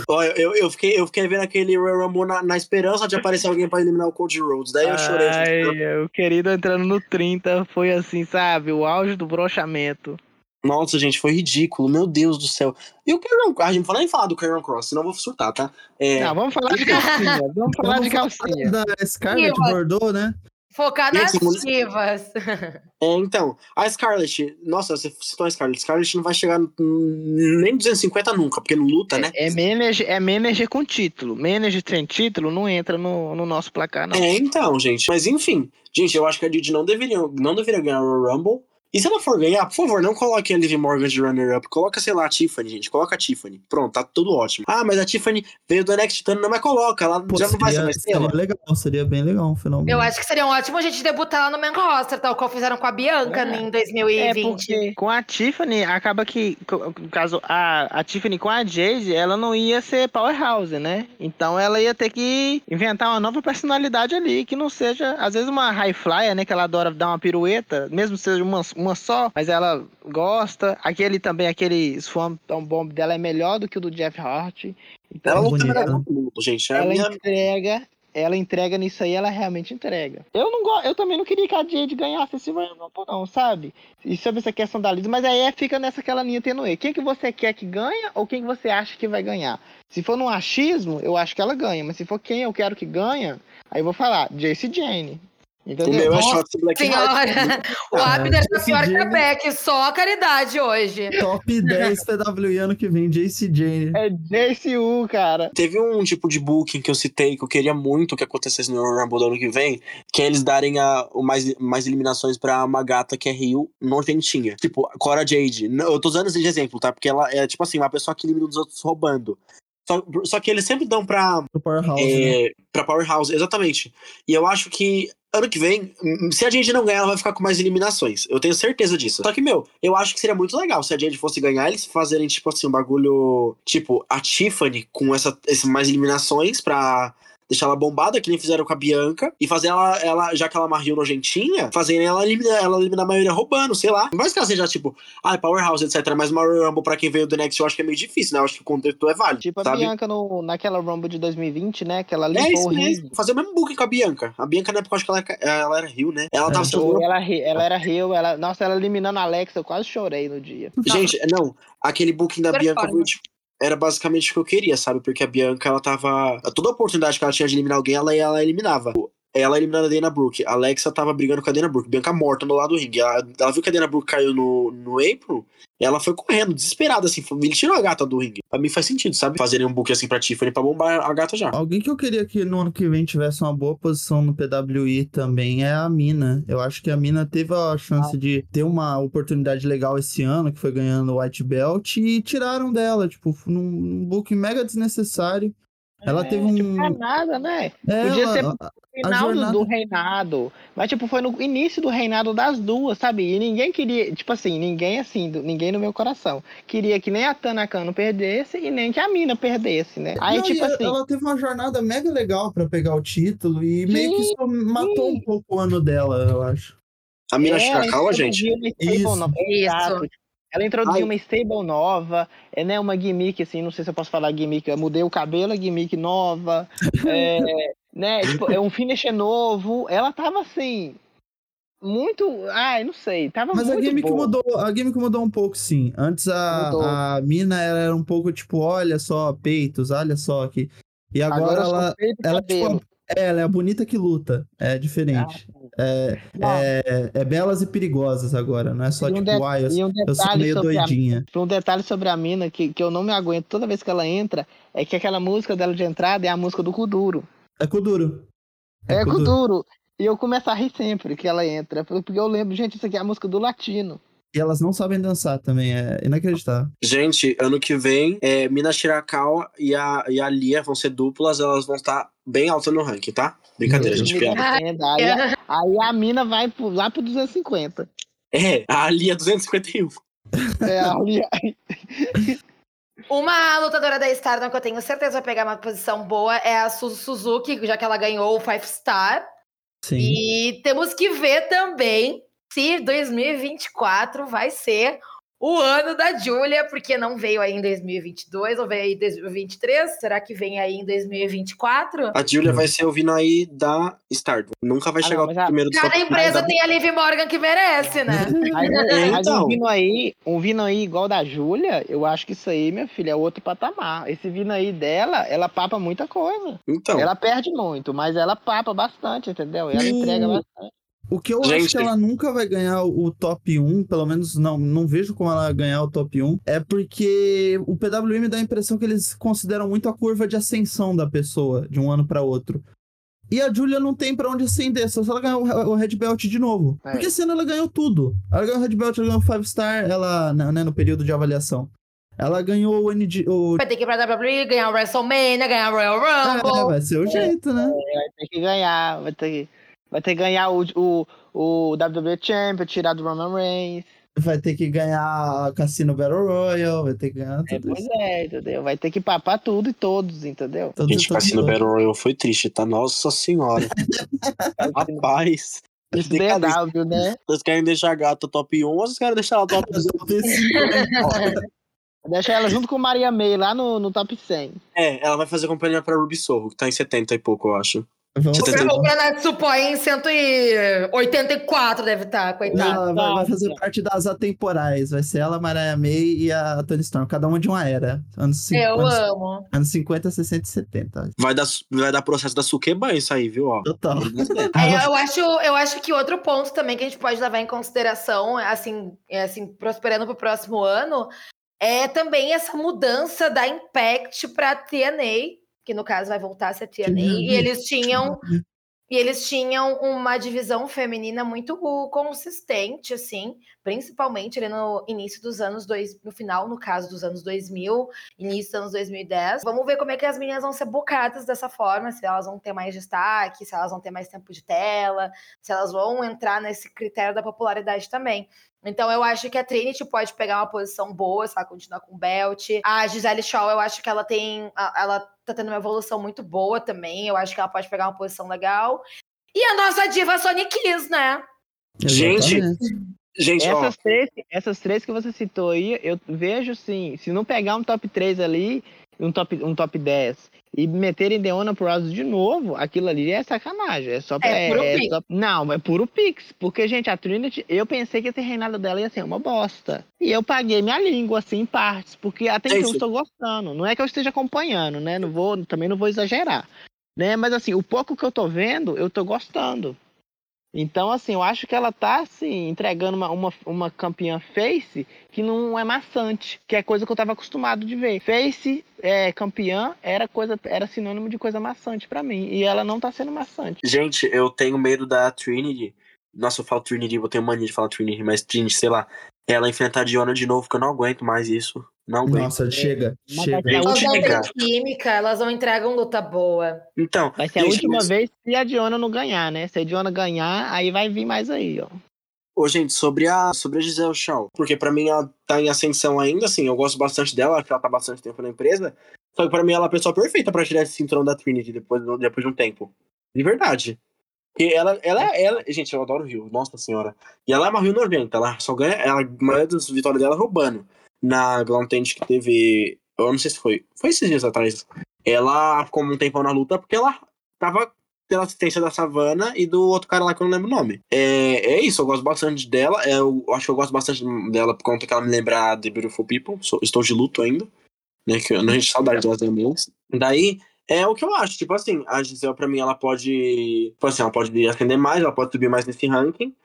Ó, eu, eu, fiquei, eu fiquei vendo aquele Royal Rumble na, na esperança de aparecer alguém pra eliminar o Cody Rhodes. Daí eu chorei. Ai, o querido entrando no 30 foi assim, sabe? O auge do brochamento. Nossa, gente, foi ridículo, meu Deus do céu. E o Karen Cross, a gente não fala nem falar do Karen Cross, senão eu vou surtar, tá? É, Não, vamos falar de calcinha. Vamos falar de calcinha. Da Scarlett Ih, Bordeaux, né? Focar nas divas. é, então, a Scarlett, nossa, você citou a Scarlett, Scarlett não vai chegar nem 250 nunca, porque não luta, né? É manager, é manager com título. Manager sem título não entra no, no nosso placar, não. É, então, gente. Mas enfim, gente, eu acho que a Didi não deveria, não deveria ganhar o Rumble. E se ela for ganhar, por favor, não coloque a Liv Morgan de runner-up. Coloca, sei lá, a Tiffany, gente. Coloca a Tiffany. Pronto, tá tudo ótimo. Ah, mas a Tiffany veio do NXT, então não, mas coloca. Ela Pô, já não vai ser seria, mais seria estrela. legal, seria bem legal um fenômeno. Eu acho que seria um ótimo a gente debutar lá no main roster, tal qual fizeram com a Bianca É. em É 2020. porque com a Tiffany, acaba que, no caso, a, a Tiffany com a Jade, ela não ia ser powerhouse, né? Então ela ia ter que inventar uma nova personalidade ali, que não seja, às vezes, uma high flyer, né? Que ela adora dar uma pirueta, mesmo seja uma, uma só, mas ela gosta. Aquele também, aquele Swamp Bomb dela é melhor do que o do Jeff Hart. Então, Ela melhor muito, gente. É a ela minha... entrega, ela entrega nisso aí, ela realmente entrega. Eu não go... eu também não queria que a Jade ganhasse esse Rumble, não, sabe? E sobre essa questão da Liz, mas aí é- fica nessa aquela linha tênue. Quem que você quer que ganha ou quem que você acha que vai ganhar? Se for no achismo, eu acho que ela ganha, mas se for quem eu quero que ganha, aí eu vou falar Jace Jane. O Entendeu? meu é Blackheart. Senhora, o Abner tá pior que a Beck, só a caridade hoje. Top 10 PWI ano que vem, JCJ. É Jace U, cara. Teve um tipo de booking que eu citei que eu queria muito que acontecesse no Rumble do ano que vem, que é eles darem a, o mais, mais eliminações pra uma gata que é Rio nojentinha. Tipo, Cora Jade. Eu tô usando esse de exemplo, tá? Porque ela é, tipo assim, uma pessoa que elimina os outros roubando. Só, só que eles sempre dão pra, Do Powerhouse, né? é, pra Powerhouse, exatamente. E eu acho que ano que vem, hum, se a Jade não ganhar, ela vai ficar com mais eliminações. Eu tenho certeza disso. Só que, meu, eu acho que seria muito legal se a Jade fosse ganhar, eles fazerem, tipo assim, um bagulho. Tipo, a Tiffany com essa, esse mais eliminações pra deixar ela bombada, que nem fizeram com a Bianca, e fazer ela, ela já que ela é uma Rio nojentinha, fazer ela eliminar, ela eliminar a maioria roubando, sei lá. Por mais que ela seja, tipo, ah, Powerhouse, etc. Mas uma Royal Rumble pra quem veio do Next, eu acho que é meio difícil, né? Eu acho que o contexto é válido. Tipo a sabe? Bianca no, naquela Rumble de 2020, né? Que ela É limpou isso o mesmo. Fazer o mesmo booking com a Bianca. A Bianca, na época, eu acho que ela, ela era Rio, né? Ela tava É. sendo. Ela, ri- ela era Rio, ela, nossa, ela eliminando a Alexa, eu quase chorei no dia. Gente, não, aquele booking da Bianca foi, tipo, era basicamente o que eu queria, sabe? Porque a Bianca, ela tava. Toda oportunidade que ela tinha de eliminar alguém, ela, ela eliminava. Ela eliminando a Dana Brooke. A Alexa tava brigando com a Dana Brooke. Bianca morta no lado do ringue. Ela, ela viu que a Dana Brooke caiu no, no apron. Ela foi correndo, desesperada, assim. Ele tirou a gata do ringue. Pra mim faz sentido, sabe? Fazerem um book assim pra Tiffany pra bombar a gata já. Alguém que eu queria que no ano que vem tivesse uma boa posição no PWI também é a Mina. Eu acho que a Mina teve a chance de ter uma oportunidade legal esse ano, que foi ganhando o White Belt, e tiraram dela, tipo, num book mega desnecessário. Ela teve um. Tipo, é nada, né? É, Podia ela- ser- a- Final do- jornada- do reinado. Mas, tipo, foi no início do reinado das duas, sabe? E ninguém queria, tipo assim, ninguém assim, ninguém no meu coração. Queria que nem a Tanakano perdesse e nem que a Mina perdesse, né? Aí, Não, tipo e assim. Ela teve uma jornada mega legal pra pegar o título e meio que isso matou um pouco o ano dela, eu acho. A Mina É, Shirakawa, ela gente. Isso. Isso. Ela introduziu Ai. uma stable nova, é, né, uma gimmick, assim, não sei se eu posso falar gimmick, eu mudei o cabelo, a gimmick nova, é, né, tipo, é um finisher novo, ela tava, assim, muito, ai, não sei, tava Mas a muito gimmick boa. mudou, a gimmick mudou um pouco, sim. Antes a, Mudou. a mina era um pouco tipo, olha só, peitos, olha só aqui. E agora, sou ela, ela, é tipo, a- é, ela é a bonita que luta. É diferente. É, é, é belas e perigosas agora, não é só E um tipo, de- ai, eu, E um eu sou detalhe meio sobre a doidinha. Um detalhe sobre a mina que, que eu não me aguento toda vez que ela entra é que aquela música dela de entrada é a música do Kuduro. É Kuduro. É, Kuduro. Kuduro. E eu começo a rir sempre que ela entra. Porque eu lembro, gente, isso aqui é a música do latino. E elas não sabem dançar também, é inacreditável. Gente, ano que vem, é, Mina Shirakawa e a, e a Lia vão ser duplas, elas vão estar bem altas no ranking, tá? Brincadeira, gente, piada. Aí, a- aí a mina vai pro- lá pro 250. É, a Lia 251. É, a Lia- Uma lutadora da Stardom que eu tenho certeza vai pegar uma posição boa é a Su- Suzuki, já que ela ganhou o Five Star. Sim. E temos que ver também se 2024 vai ser o ano da Julia, porque não veio aí em 2022 ou veio aí em 2023. Será que vem aí em 2024? A Julia vai ser ouvindo aí da Stardom. Nunca vai Ah, chegar não, primeiro do Cada empresa da- tem a Liv Morgan que merece, né? Mas, mas Então. um vindo aí, um vindo aí igual da Júlia, eu acho que isso aí, minha filha, é outro patamar. Esse vindo aí dela, ela papa muita coisa. Então, Ela perde muito, mas ela papa bastante, entendeu? Ela entrega bastante. O que eu acho Gente. que ela nunca vai ganhar o top 1, pelo menos não, não vejo como ela ganhar o top 1, é porque o PWM me dá a impressão que eles consideram muito a curva de ascensão da pessoa de um ano pra outro. E a Julia não tem pra onde ascender, só se ela ganhar o, o Red Belt de novo. É. Porque esse ano ela ganhou tudo. Ela ganhou o Red Belt, ela ganhou o 5 Star, ela, né, no período de avaliação. Ela ganhou o NG. O... Vai ter que ir pra WWE, ganhar o WrestleMania, ganhar o Royal É, Rumble. vai ser o jeito, né? Vai ter que ganhar, vai ter que, vai ter que ganhar o, o, o WWE Champion, tirar do Roman Reigns. Vai ter que ganhar Cassino Battle Royale, vai ter que ganhar É, tudo pois isso. é, entendeu? Vai ter que papar tudo e todos, entendeu? Gente, todos- Cassino todos. Battle Royale foi triste, tá? Nossa senhora. Rapaz. DW, né? Vocês querem deixar a gata top 1 ou vocês querem deixar ela top 2? Top cinco. Deixa ela junto com Maria May lá no, no top 100. É, ela vai fazer companhia pra Ruby Sorro, que tá em 70 e pouco, eu acho. Vamos O Granat Supoi em 184 deve estar, coitado. Ela vai, vai fazer parte das atemporais. Vai ser ela, Mariah May e a Tony Storm. Cada uma de uma era. Anos, cin- Eu anos, amo. anos 50, 60 e 70. Vai dar, vai dar processo da Suqueba isso aí, viu? Ó. Total. É, eu, acho, eu acho que outro ponto também que a gente pode levar em consideração, assim, é, assim prosperando para o próximo ano, é também essa mudança da Impact para TNA, que no caso vai voltar a ser TNA, e eles tinham e eles tinham uma divisão feminina muito consistente, assim, principalmente ali no início dos anos dois, no final, no caso dos anos 2000, início dos anos 2010. Vamos ver como é que as meninas vão ser bocadas dessa forma, se elas vão ter mais destaque, se elas vão ter mais tempo de tela, se elas vão entrar nesse critério da popularidade também. Então eu acho que a Trinity pode pegar uma posição boa, se ela continuar com o belt. A Gisele Shaw, eu acho que ela tem. Ela tá tendo uma evolução muito boa também. Eu acho que ela pode pegar uma posição legal. E a nossa diva Sonic Kiss, né? Gente, gente, ó, Essas três, essas três que você citou aí, eu vejo sim. Se não pegar um top 3 ali, um top, um top 10 e meterem Deona Purrazzo de novo, aquilo ali é sacanagem. É só pra. É puro Pix. só- não, é puro Pix. Porque, gente, a Trinity, eu pensei que esse reinado dela ia ser uma bosta. E eu paguei minha língua, assim, em partes. Porque até então Gente. eu estou gostando. Não é que eu esteja acompanhando, né? Não vou, também não vou exagerar. Né? Mas assim, o pouco que eu tô vendo, eu tô gostando. Então, assim, eu acho que ela tá, assim, entregando uma, uma, uma campeã face que não é maçante, que é coisa que eu tava acostumado de ver. Face é, campeã era coisa, era sinônimo de coisa maçante pra mim. E ela não tá sendo maçante. gente, eu tenho medo da Trinity. Nossa, eu falo Trinity, eu tenho mania de falar Trinity, mas Trinity, sei lá. Ela enfrentar a Diona de novo, que eu não aguento mais isso. Não aguento. Nossa, chega, Mas chega. Elas não Chega. têm química, elas não entregam luta boa. Então, Vai ser a última mas- vez se a Diona não ganhar, né? Se a Diona ganhar, aí vai vir mais aí, ó. Ô, gente, sobre a, sobre a Gisele Shaw, porque pra mim ela tá em ascensão ainda, assim, eu gosto bastante dela, acho que ela tá bastante tempo na empresa, só que pra mim ela é a pessoa perfeita pra tirar esse cinturão da Trinity depois, depois de um tempo. De verdade. Porque ela, ela, ela, gente, eu adoro o Rio, nossa senhora. E ela é uma Rio 90, ela só ganha, ela, a maioria das vitórias dela é roubando. Na Glam Tent que teve, eu não sei se foi, foi esses dias atrás, ela ficou um tempão na luta porque ela tava pela assistência da Savana e do outro cara lá que eu não lembro o nome. É, é isso, eu gosto bastante dela. é, Eu acho que eu gosto bastante dela por conta que ela me lembra The Beautiful People. Sou- estou de luto ainda. Né, que eu não gente saudade delas também. Daí, é o que eu acho. Tipo assim, a Gisele, pra mim, ela pode. Tipo assim, ela pode ascender mais, ela pode subir mais nesse ranking.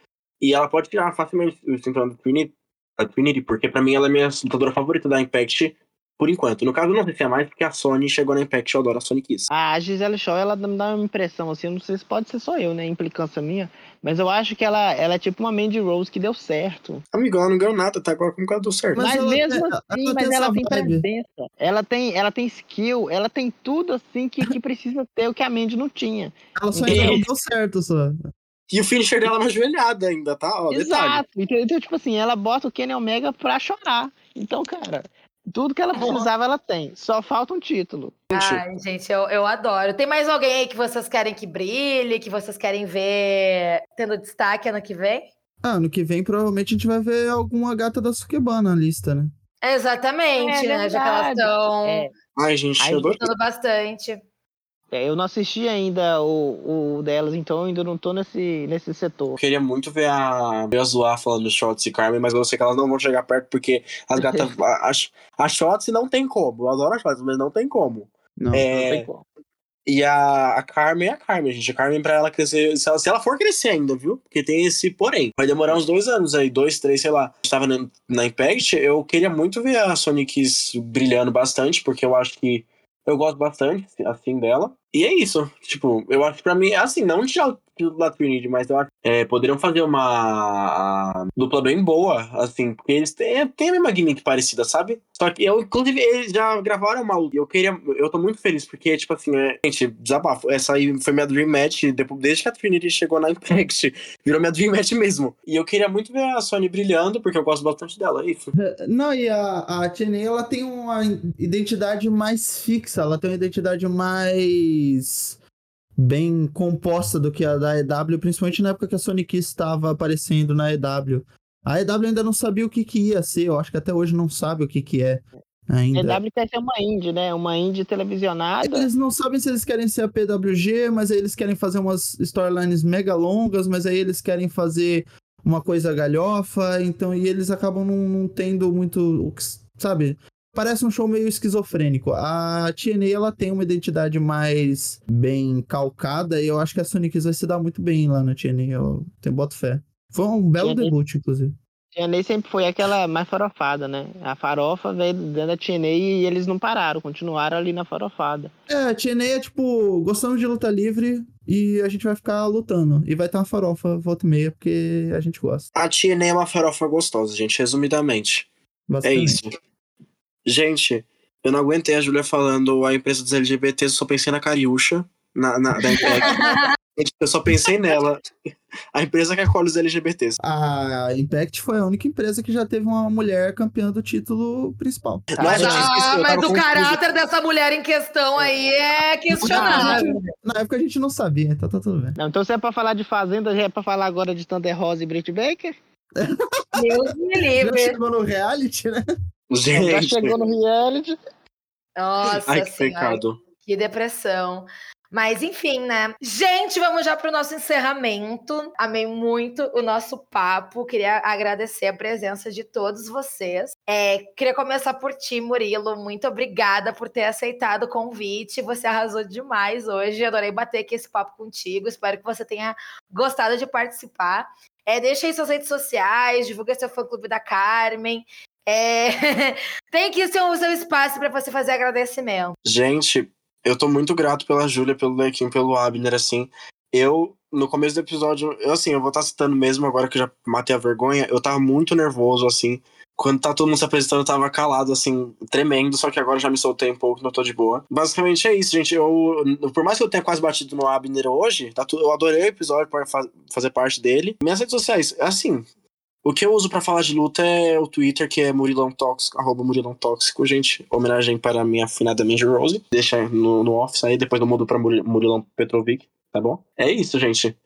E ela pode tirar facilmente o cinturão da Trinity, da Trinity, porque pra mim ela é minha lutadora favorita da Impact por enquanto. No caso, eu não sei se é mais, porque a Sony chegou na Impact, eu adoro a Sony Kiss. A Gisele Shaw, ela me dá uma impressão, assim, não sei se pode ser só eu, né? Implicância minha. Mas eu acho que ela, ela é tipo uma Mandy Rose que deu certo. Amigão, ela não ganhou nada, tá agora como que ela deu certo. Mas Mas, ela mesmo assim, ela mas tem ela tem presença. Ela tem, ela tem skill, ela tem tudo assim que, que precisa ter o que a Mandy não tinha. Ela só ainda não deu certo, só. E o finisher dela é uma joelhada ainda, tá? Ó, detalhe. Exato. Então, então, tipo assim, ela bota o Kenny Omega pra chorar. Então, cara, tudo que ela precisava, ela tem. Só falta um título. Ai, gente, eu, eu adoro. Tem mais alguém aí que vocês querem que brilhe, que vocês querem ver tendo destaque ano que vem? Ah, ano que vem provavelmente a gente vai ver alguma gata da Sukebana na lista, né? Exatamente, É né? Já que elas verdade. estão É, Ai, gente, Ai, eu adoro. lutando bastante. É, eu não assisti ainda o, o delas, então eu ainda não tô nesse, nesse Eu setor. queria muito ver a, ver a Zoar falando do Shots e Carmen, mas eu sei que elas não vão chegar perto porque as gatas. a, a, a Shots não tem como. Eu adoro a Shots, mas não tem como. Não. É, Não tem como. E a, a Carmen é a Carmen, gente. A Carmen, pra ela crescer. Se ela, se ela for crescer ainda, viu? Porque tem esse porém. Vai demorar uns dois anos aí, dois, três, sei lá. A gente tava na, na Impact. Eu queria muito ver a Sonic brilhando bastante, porque eu acho que. Eu gosto bastante, assim, dela. E é isso. Tipo, eu acho que pra mim, assim, não de da Trinity, mas eu acho é, poderiam fazer uma dupla bem boa, assim, porque eles têm, têm a mesma gimmick parecida, sabe? Só que eu, inclusive, eles já gravaram uma Eu queria. Eu tô muito feliz, porque, tipo assim, é, gente, desabafo. Essa aí foi minha Dream Match, depois, desde que a Trinity chegou na Impact. Virou minha Dream Match mesmo. E eu queria muito ver a Sony brilhando, porque eu gosto bastante dela. É isso. Não, e a, a ela tem uma identidade mais fixa, ela tem uma identidade mais bem composta do que a da EW, principalmente na época que a Sonic estava aparecendo na EW. A EW ainda não sabia o que que ia ser, eu acho que até hoje não sabe o que que é ainda. EW quer ser uma indie, né? Uma indie televisionada. Eles não sabem se eles querem ser a PWG, mas aí eles querem fazer umas storylines mega longas, mas aí eles querem fazer uma coisa galhofa, então e eles acabam não, não tendo muito, o que- sabe? Parece um show meio esquizofrênico. A TNA ela tem uma identidade mais bem calcada e eu acho que a Sonic vai se dar muito bem lá na TNA. Eu tenho boto fé. Foi um belo TNA debut, inclusive. TNA sempre foi aquela mais farofada, né? A farofa veio dentro da TNA e eles não pararam, continuaram ali na farofada. É, a TNA é tipo, gostamos de luta livre e a gente vai ficar lutando. E vai ter uma farofa volta e meia, porque a gente gosta. A TNA é uma farofa gostosa, gente, resumidamente. É isso. Gente, eu não aguentei a Julia falando a empresa dos LGBTs, eu só pensei na Cariúcha. na, na, da Impact. eu só pensei nela. A empresa que acolhe os LGBTs. A Impact foi a única empresa que já teve uma mulher campeã do título principal. Tinha Ah, mas o confuso. caráter dessa mulher em questão aí é questionável. Na época a gente não sabia, então tá tudo bem. Não, então se é pra falar de Fazenda, já é pra falar agora de Thunder Rosa e Brit Baker? Deus me Já livre. chegou no reality, né? Já Gente, chegou no reality. Nossa ai que senhora. pecado. Que depressão. Mas enfim, né? Gente, vamos já para o nosso encerramento. Amei muito o nosso papo. Queria agradecer a presença de todos vocês. É, queria começar por ti, Murilo. Muito obrigada por ter aceitado o convite. Você arrasou demais hoje. Adorei bater aqui esse papo contigo. Espero que você tenha gostado de participar. É, deixa aí suas redes sociais, divulga seu fã-clube da Carmen. É, Tem aqui o seu, o seu espaço para você fazer agradecimento. Gente, eu tô muito grato pela Júlia, pelo Lequim, pelo Abner, assim. Eu, no começo do episódio, eu, assim, eu vou estar citando mesmo agora que eu já matei a vergonha, eu tava muito nervoso, assim. Quando tá todo mundo se apresentando, eu tava calado, assim, tremendo, só que agora já me soltei um pouco, não tô de boa. Basicamente é isso, gente. Eu, por mais que eu tenha quase batido no Abner hoje, tá tudo, eu adorei o episódio para fazer parte dele. Minhas redes sociais, assim, o que eu uso pra falar de luta é o Twitter, que é Murilão Tóxico, arroba Murilão Tóxico, gente. Homenagem para a minha afinada Mandy Rose. Deixa no, no office aí, depois eu mudo pra Muri- Murilão Petrovic, tá bom? É isso, gente.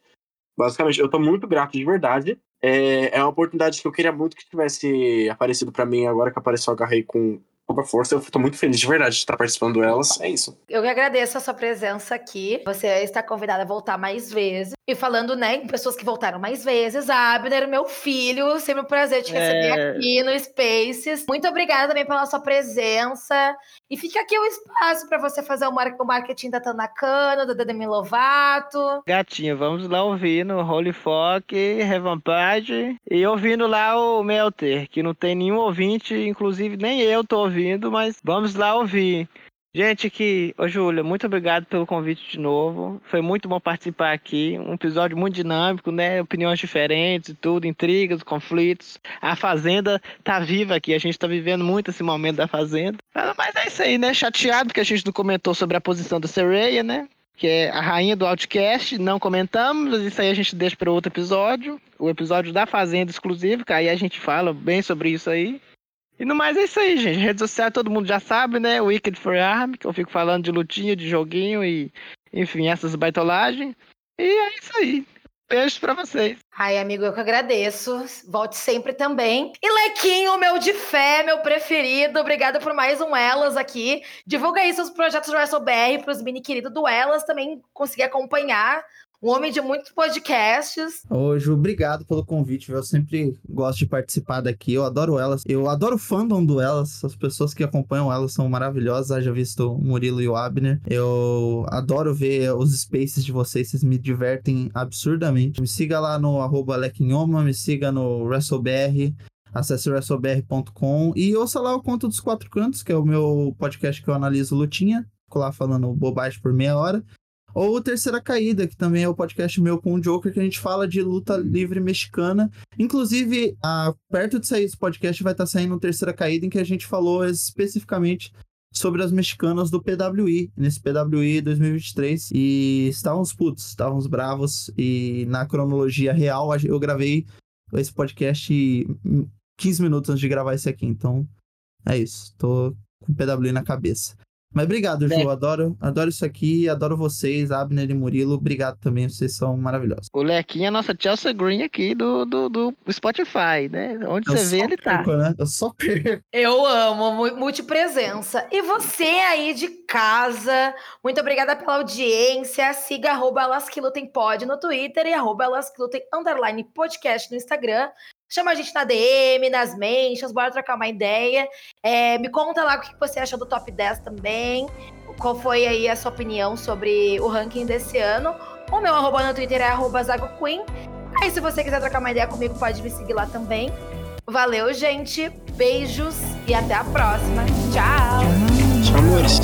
Basicamente, eu tô muito grato de verdade. É, é uma oportunidade que eu queria muito que tivesse aparecido pra mim agora que apareceu a Garrei com toda força. Eu tô muito feliz de verdade de estar participando delas. É isso. Eu que agradeço a sua presença aqui. Você está convidada a voltar mais vezes. E falando, né, em pessoas que voltaram mais vezes, Abner, meu filho, sempre um prazer te receber É. aqui no Spaces. Muito obrigada também pela sua presença. E fica aqui o espaço para você fazer o, mar- o marketing da Tanakana, da Demi Lovato. Gatinho, vamos lá ouvindo Holy Fock, Revampage e ouvindo lá o Melter, que não tem nenhum ouvinte, inclusive nem eu tô ouvindo, mas vamos lá ouvir. Gente, que, ô Júlia, muito obrigado pelo convite de novo. Foi muito bom participar aqui. Um episódio muito dinâmico, né? Opiniões diferentes e tudo, intrigas, conflitos. A Fazenda tá viva aqui, a gente tá vivendo muito esse momento da Fazenda. Mas é isso aí, né? Chateado que a gente não comentou sobre a posição da Sereia, né? que é a rainha do Outcast, não comentamos, isso aí a gente deixa para outro episódio, o episódio da Fazenda exclusivo, que aí a gente fala bem sobre isso aí. E no mais é isso aí, gente. Rede social todo mundo já sabe, né? Wicked for Arm, que eu fico falando de lutinha, de joguinho e, enfim, essas baitolagens. E é isso aí. Beijos pra vocês. Ai, amigo, eu que agradeço. Volte sempre também. E Lequinho, meu de fé, meu preferido. Obrigada por mais um Elas aqui. Divulga aí seus projetos do WrestleBR para os mini queridos do Elas também conseguir acompanhar. Um homem de muitos podcasts. Ô, Ju, obrigado pelo convite? Eu sempre gosto de participar daqui. Eu adoro elas. Eu adoro o fandom do elas. As pessoas que acompanham elas são maravilhosas. Haja visto o Murilo e o Abner. Eu adoro ver os spaces de vocês. Vocês me divertem absurdamente. Me siga lá no arroba me siga no WrestleBR. Acesse wrestlebr.com e ouça lá o Conto dos Quatro Cantos, que é o meu podcast que eu analiso lutinha. Fico lá falando bobagem por meia hora. Ou Terceira Caída, que também é o podcast meu com o Joker, que a gente fala de luta livre mexicana. Inclusive, ah, perto de sair esse podcast, vai estar saindo o Terceira Caída, em que a gente falou especificamente sobre as mexicanas do PWI, nesse PWI 2023. E estávamos putos, estávamos bravos. E na cronologia real, a eu gravei esse podcast em 15 minutos antes de gravar esse aqui. Então, é isso. Tô com o PWI na cabeça. Mas obrigado, Ju. É. Adoro, adoro isso aqui, adoro vocês, Abner e Murilo. Obrigado também, vocês são maravilhosos. O Lequinho é a nossa Chelsea Green aqui do, do, do Spotify, né? Onde Eu você vê, ele tá. perco, né? Eu só perco. Eu amo, mu- multipresença. E você aí de casa, muito obrigada pela audiência. Siga arroba Elas no Twitter e arroba Elas podcast no Instagram. Chama a gente na DM, nas mentions, bora trocar uma ideia. É, me conta lá o que você achou do top 10 também. Qual foi aí a sua opinião sobre o ranking desse ano. O meu arroba no Twitter é arroba ZagoQueen. Aí se você quiser trocar uma ideia comigo, pode me seguir lá também. Valeu, gente. Beijos e até a próxima. Tchau. Tchau, amores.